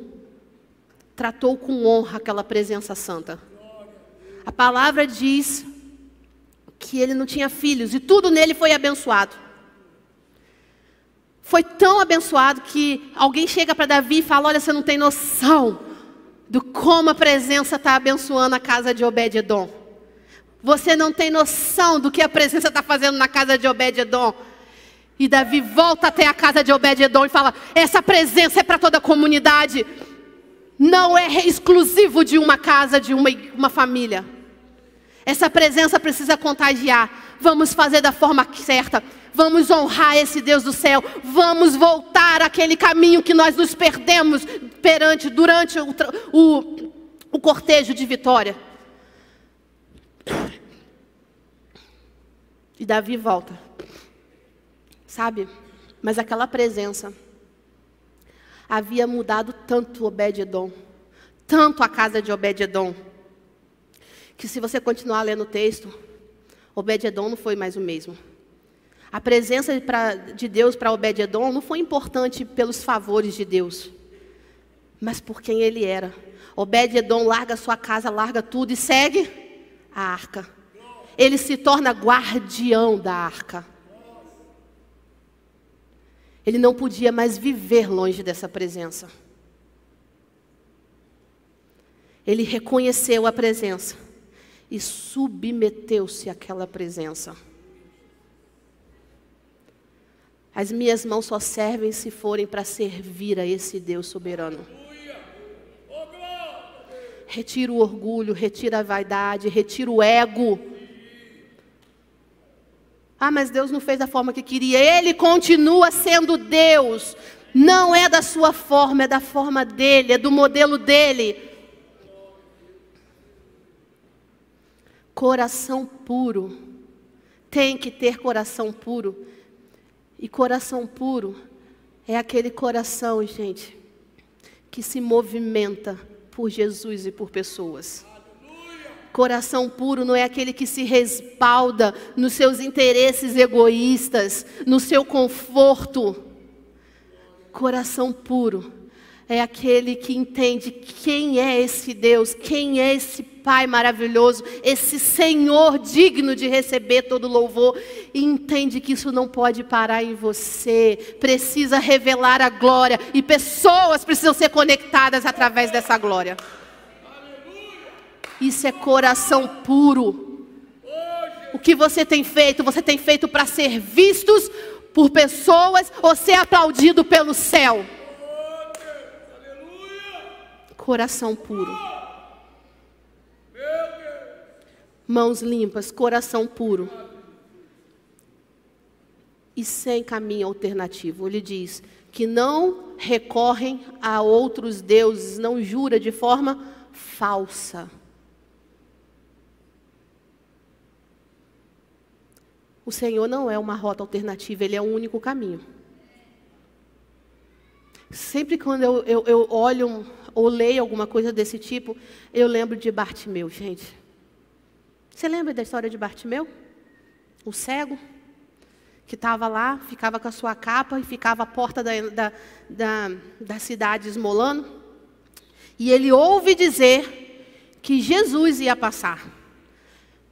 tratou com honra aquela presença santa. A palavra diz que ele não tinha filhos e tudo nele foi abençoado. Foi tão abençoado que alguém chega para Davi e fala: Olha, você não tem noção do como a presença está abençoando a casa de Obed-Edom. Você não tem noção do que a presença está fazendo na casa de Obed-Edom. E Davi volta até a casa de Obed-Edom e fala: essa presença é para toda a comunidade. Não é exclusivo de uma casa, de uma, uma família. Essa presença precisa contagiar. Vamos fazer da forma certa. Vamos honrar esse Deus do céu. Vamos voltar àquele caminho que nós nos perdemos perante, durante o, o, o cortejo de vitória. E Davi volta. Sabe? Mas aquela presença havia mudado tanto Obed-edom, tanto a casa de Obed-edom, que se você continuar lendo o texto, Obed-edom não foi mais o mesmo. A presença de Deus para Obed-edom não foi importante pelos favores de Deus, mas por quem ele era. Obed-edom larga sua casa, larga tudo e segue a arca. Ele se torna guardião da arca. Ele não podia mais viver longe dessa presença. Ele reconheceu a presença e submeteu-se àquela presença. As minhas mãos só servem se forem para servir a esse Deus soberano. Retira o orgulho, retira a vaidade, retira o ego. Ah, mas Deus não fez da forma que queria. Ele continua sendo Deus. Não é da sua forma, é da forma dele, é do modelo dele. Coração puro. Tem que ter coração puro. E coração puro é aquele coração, gente, que se movimenta por Jesus e por pessoas. Coração puro não é aquele que se respalda nos seus interesses egoístas, no seu conforto. Coração puro é aquele que entende quem é esse Deus, quem é esse Pai maravilhoso, esse Senhor digno de receber todo louvor, e entende que isso não pode parar em você, precisa revelar a glória, e pessoas precisam ser conectadas através dessa glória. Isso é coração puro. O que você tem feito? Você tem feito para ser vistos por pessoas ou ser aplaudido pelo céu? Coração puro. Mãos limpas, coração puro. E sem caminho alternativo. Ele diz que não recorrem a outros deuses, não jura de forma falsa. O Senhor não é uma rota alternativa, Ele é o único caminho. Sempre quando eu, eu, eu olho ou leio alguma coisa desse tipo, eu lembro de Bartimeu, gente. Você lembra da história de Bartimeu? O cego, que estava lá, ficava com a sua capa e ficava à porta da, da, da, da cidade esmolando. E ele ouve dizer que Jesus ia passar.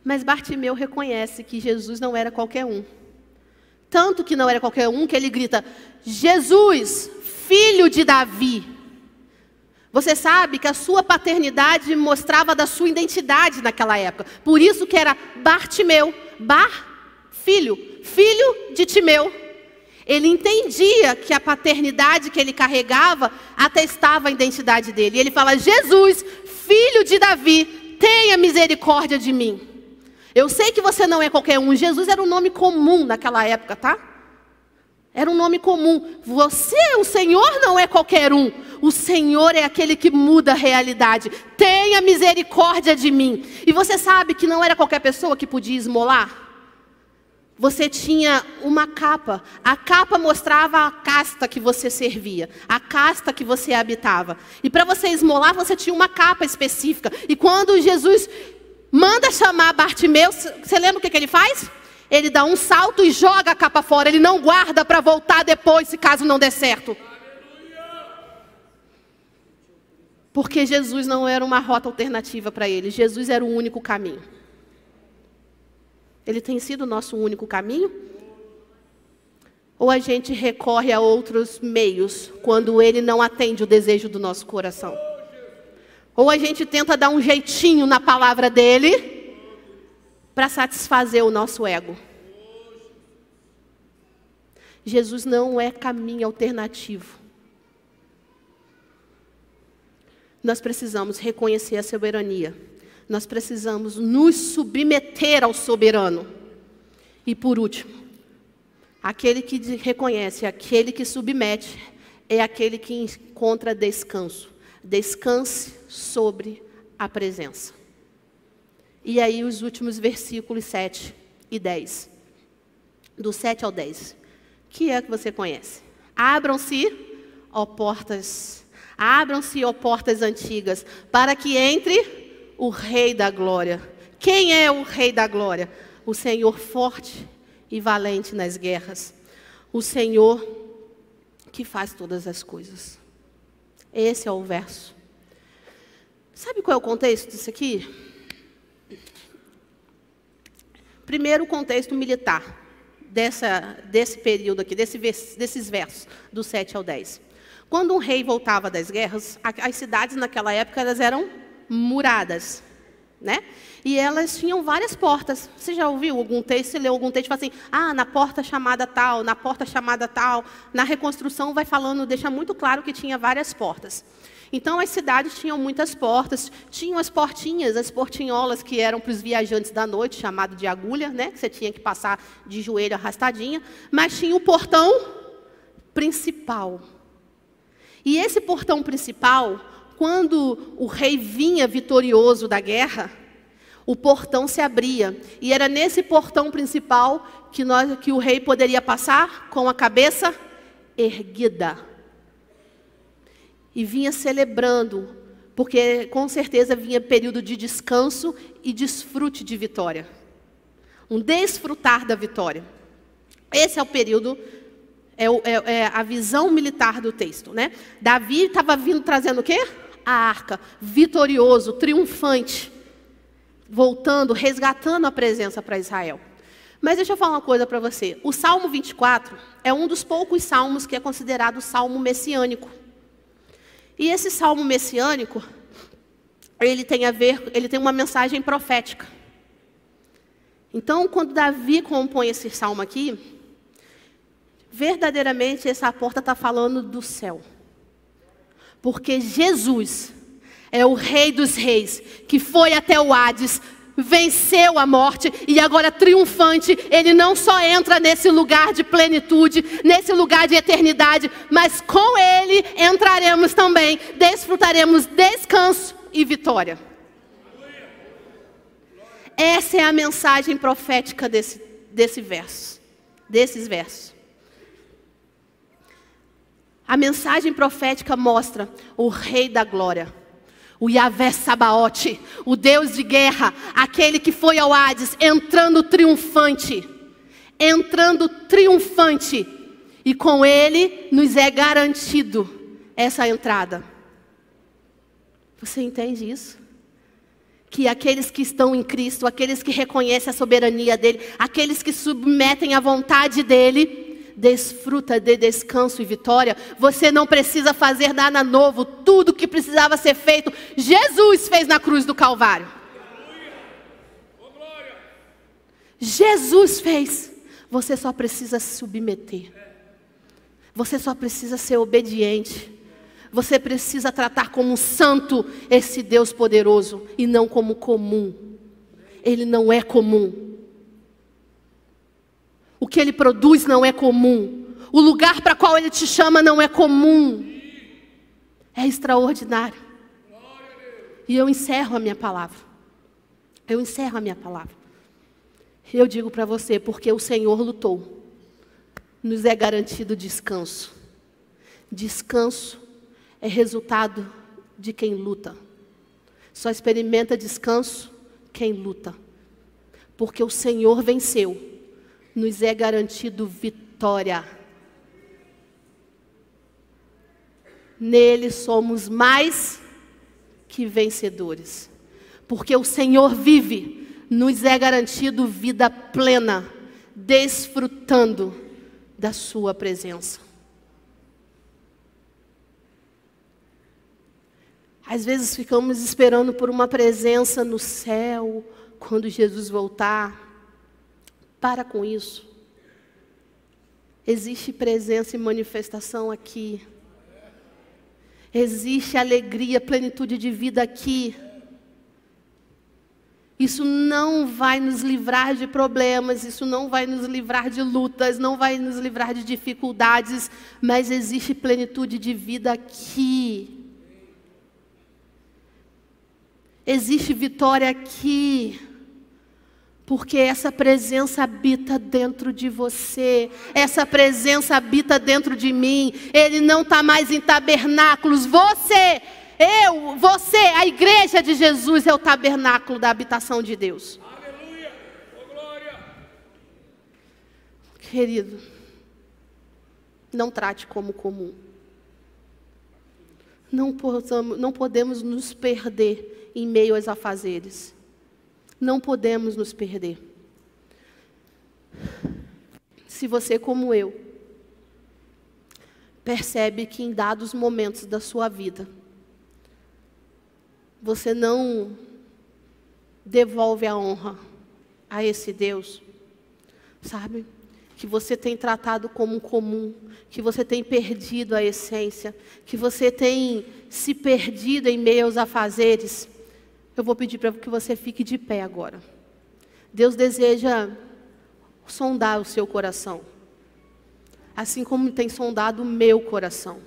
Mas Bartimeu reconhece que Jesus não era qualquer um. Tanto que não era qualquer um que ele grita: Jesus, filho de Davi. Você sabe que a sua paternidade mostrava da sua identidade naquela época. Por isso que era Bartimeu, Bar, filho, filho de Timeu. Ele entendia que a paternidade que ele carregava atestava a identidade dele. E ele fala: Jesus, filho de Davi, tenha misericórdia de mim. Eu sei que você não é qualquer um. Jesus era um nome comum naquela época, tá? Era um nome comum. Você, o Senhor, não é qualquer um. O Senhor é aquele que muda a realidade. Tenha misericórdia de mim. E você sabe que não era qualquer pessoa que podia esmolar? Você tinha uma capa. A capa mostrava a casta que você servia, a casta que você habitava. E para você esmolar, você tinha uma capa específica. E quando Jesus manda chamar Bartimeu, você lembra o que, que ele faz? Ele dá um salto e joga a capa fora. Ele não guarda para voltar depois, se caso não der certo. Porque Jesus não era uma rota alternativa para ele. Jesus era o único caminho. Ele tem sido o nosso único caminho? Ou a gente recorre a outros meios quando ele não atende o desejo do nosso coração? Ou a gente tenta dar um jeitinho na palavra dele para satisfazer o nosso ego. Jesus não é caminho alternativo. Nós precisamos reconhecer a soberania. Nós precisamos nos submeter ao soberano. E por último, aquele que reconhece, aquele que submete, é aquele que encontra descanso. Descanse sobre a presença. E aí os últimos versículos 7 e 10. Do 7 ao 10. Que é que você conhece? Abram-se, ó portas, abram-se, ó portas antigas, para que entre o Rei da Glória. Quem é o Rei da Glória? O Senhor forte e valente nas guerras. O Senhor que faz todas as coisas. Esse é o verso. Sabe qual é o contexto disso aqui? Primeiro, o contexto militar dessa, desse período aqui, desse, desses versos, do 7 ao 10. Quando um rei voltava das guerras, as cidades naquela época elas eram muradas, né? E elas tinham várias portas. Você já ouviu algum texto? Você leu algum texto fala assim: ah, na porta chamada tal, na porta chamada tal. Na reconstrução vai falando, deixa muito claro que tinha várias portas. Então as cidades tinham muitas portas, tinham as portinhas, as portinholas que eram para os viajantes da noite, chamado de agulha, né? Que você tinha que passar de joelho arrastadinha, mas tinha o portão principal. E esse portão principal, quando o rei vinha vitorioso da guerra, o portão se abria. E era nesse portão principal que, nós, que o rei poderia passar com a cabeça erguida e vinha celebrando, porque com certeza vinha período de descanso e desfrute de vitória. Um desfrutar da vitória. Esse é o período, é, é, é a visão militar do texto. Né? Davi estava vindo trazendo o quê? A arca, vitorioso, triunfante, voltando, resgatando a presença para Israel. Mas deixa eu falar uma coisa para você. O Salmo 24 é um dos poucos salmos que é considerado salmo messiânico. E esse salmo messiânico, ele tem a ver, ele tem uma mensagem profética. Então, quando Davi compõe esse salmo aqui, verdadeiramente essa porta está falando do céu. Porque Jesus é o Rei dos Reis, que foi até o Hades, venceu a morte e agora triunfante, ele não só entra nesse lugar de plenitude, nesse lugar de eternidade, mas com ele entraremos também, desfrutaremos descanso e vitória. Essa é a mensagem profética desse, desse verso, desses versos. A mensagem profética mostra o Rei da Glória o Yahvé Sabaote, o Deus de guerra, aquele que foi ao Hades, entrando triunfante, entrando triunfante, e com ele nos é garantido essa entrada. Você entende isso? Que aqueles que estão em Cristo, aqueles que reconhecem a soberania dele, aqueles que submetem à vontade dele, desfruta de descanso e vitória. Você não precisa fazer nada novo. Tudo que precisava ser feito, Jesus fez na cruz do Calvário. Jesus fez. Você só precisa se submeter. Você só precisa ser obediente. Você precisa tratar como santo esse Deus poderoso e não como comum. Ele não é comum. O que ele produz não é comum. O lugar para qual ele te chama não é comum. É extraordinário. E eu encerro a minha palavra. Eu encerro a minha palavra. Eu digo para você, porque o Senhor lutou, nos é garantido descanso. Descanso é resultado de quem luta. Só experimenta descanso quem luta. Porque o Senhor venceu nos é garantido vitória. Nele somos mais que vencedores. Porque o Senhor vive, nos é garantido vida plena, desfrutando da Sua presença. Às vezes ficamos esperando por uma presença no céu, quando Jesus voltar. Para com isso. Existe presença e manifestação aqui. Existe alegria, plenitude de vida aqui. Isso não vai nos livrar de problemas, isso não vai nos livrar de lutas, não vai nos livrar de dificuldades, mas existe plenitude de vida aqui. Existe vitória aqui. Porque essa presença habita dentro de você, essa presença habita dentro de mim. Ele não está mais em tabernáculos. Você, eu, você, a igreja de Jesus é o tabernáculo da habitação de Deus. Aleluia! Oh, glória! Querido, não trate como comum. Não, possamos, não podemos nos perder em meio aos afazeres. Não podemos nos perder. Se você, como eu, percebe que em dados momentos da sua vida, você não devolve a honra a esse Deus, sabe? Que você tem tratado como comum, que você tem perdido a essência, que você tem se perdido em aos afazeres eu vou pedir para que você fique de pé agora. Deus deseja sondar o seu coração, assim como tem sondado o meu coração.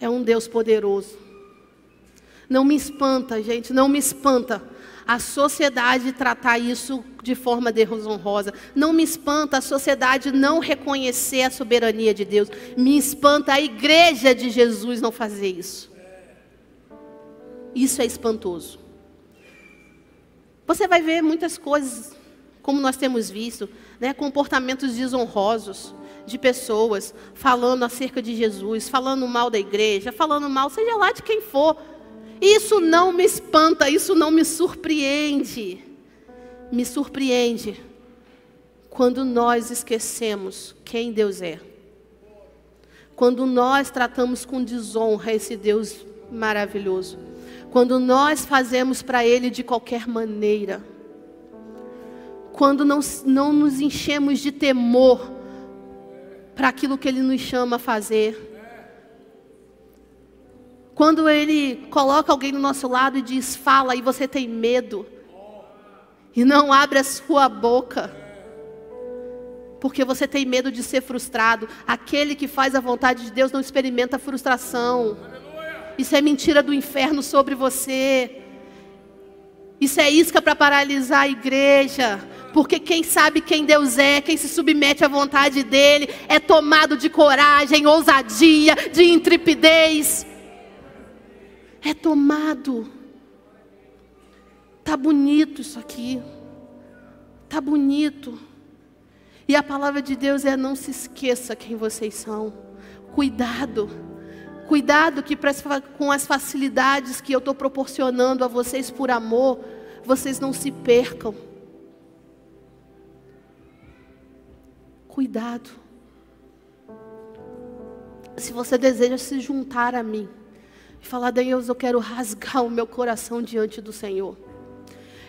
É um Deus poderoso. Não me espanta, gente, não me espanta a sociedade tratar isso de forma desonrosa. Não me espanta a sociedade não reconhecer a soberania de Deus. Me espanta a igreja de Jesus não fazer isso. Isso é espantoso. Você vai ver muitas coisas, como nós temos visto, né, comportamentos desonrosos de pessoas falando acerca de Jesus, falando mal da igreja, falando mal, seja lá de quem for. Isso não me espanta, isso não me surpreende. Me surpreende quando nós esquecemos quem Deus é. Quando nós tratamos com desonra esse Deus maravilhoso. Quando nós fazemos para Ele de qualquer maneira. Quando não, não nos enchemos de temor para aquilo que Ele nos chama a fazer. Quando ele coloca alguém do nosso lado e diz, fala, e você tem medo, e não abre a sua boca, porque você tem medo de ser frustrado. Aquele que faz a vontade de Deus não experimenta frustração. Isso é mentira do inferno sobre você. Isso é isca para paralisar a igreja. Porque quem sabe quem Deus é, quem se submete à vontade dEle, é tomado de coragem, ousadia, de intrepidez é tomado. Tá bonito isso aqui. Tá bonito. E a palavra de Deus é não se esqueça quem vocês são. Cuidado. Cuidado que com as facilidades que eu estou proporcionando a vocês por amor, vocês não se percam. Cuidado. Se você deseja se juntar a mim, e falar: Deus, eu quero rasgar o meu coração diante do Senhor.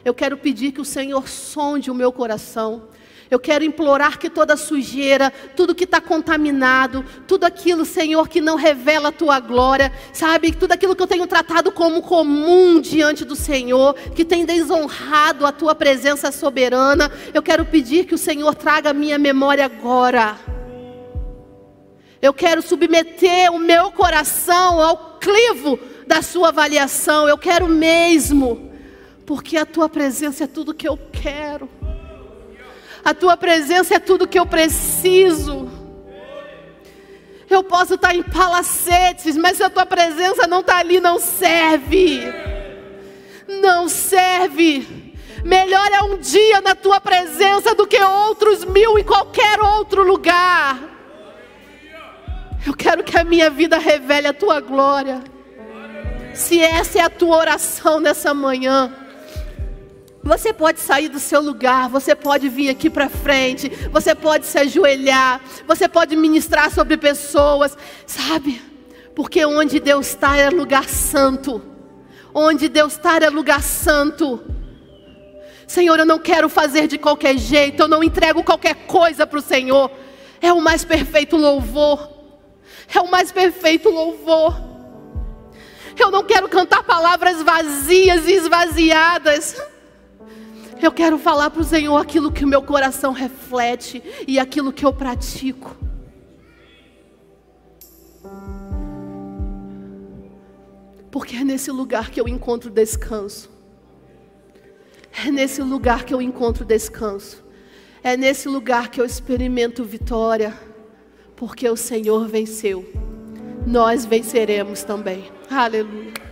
Eu quero pedir que o Senhor sonde o meu coração. Eu quero implorar que toda sujeira, tudo que está contaminado, tudo aquilo, Senhor, que não revela a tua glória, sabe? Tudo aquilo que eu tenho tratado como comum diante do Senhor, que tem desonrado a tua presença soberana, eu quero pedir que o Senhor traga a minha memória agora. Eu quero submeter o meu coração ao clivo da sua avaliação. Eu quero mesmo, porque a tua presença é tudo que eu quero. A tua presença é tudo que eu preciso. Eu posso estar em palacetes, mas se a tua presença não está ali, não serve. Não serve. Melhor é um dia na tua presença do que outros mil em qualquer outro lugar. Eu quero que a minha vida revele a tua glória. Se essa é a tua oração nessa manhã, você pode sair do seu lugar, você pode vir aqui para frente, você pode se ajoelhar, você pode ministrar sobre pessoas, sabe? Porque onde Deus está é lugar santo. Onde Deus está é lugar santo. Senhor, eu não quero fazer de qualquer jeito, eu não entrego qualquer coisa para o Senhor. É o mais perfeito louvor é o mais perfeito louvor. Eu não quero cantar palavras vazias e esvaziadas. Eu quero falar para o Senhor aquilo que o meu coração reflete e aquilo que eu pratico. Porque é nesse lugar que eu encontro descanso. É nesse lugar que eu encontro descanso. É nesse lugar que eu experimento vitória. Porque o Senhor venceu. Nós venceremos também. Aleluia.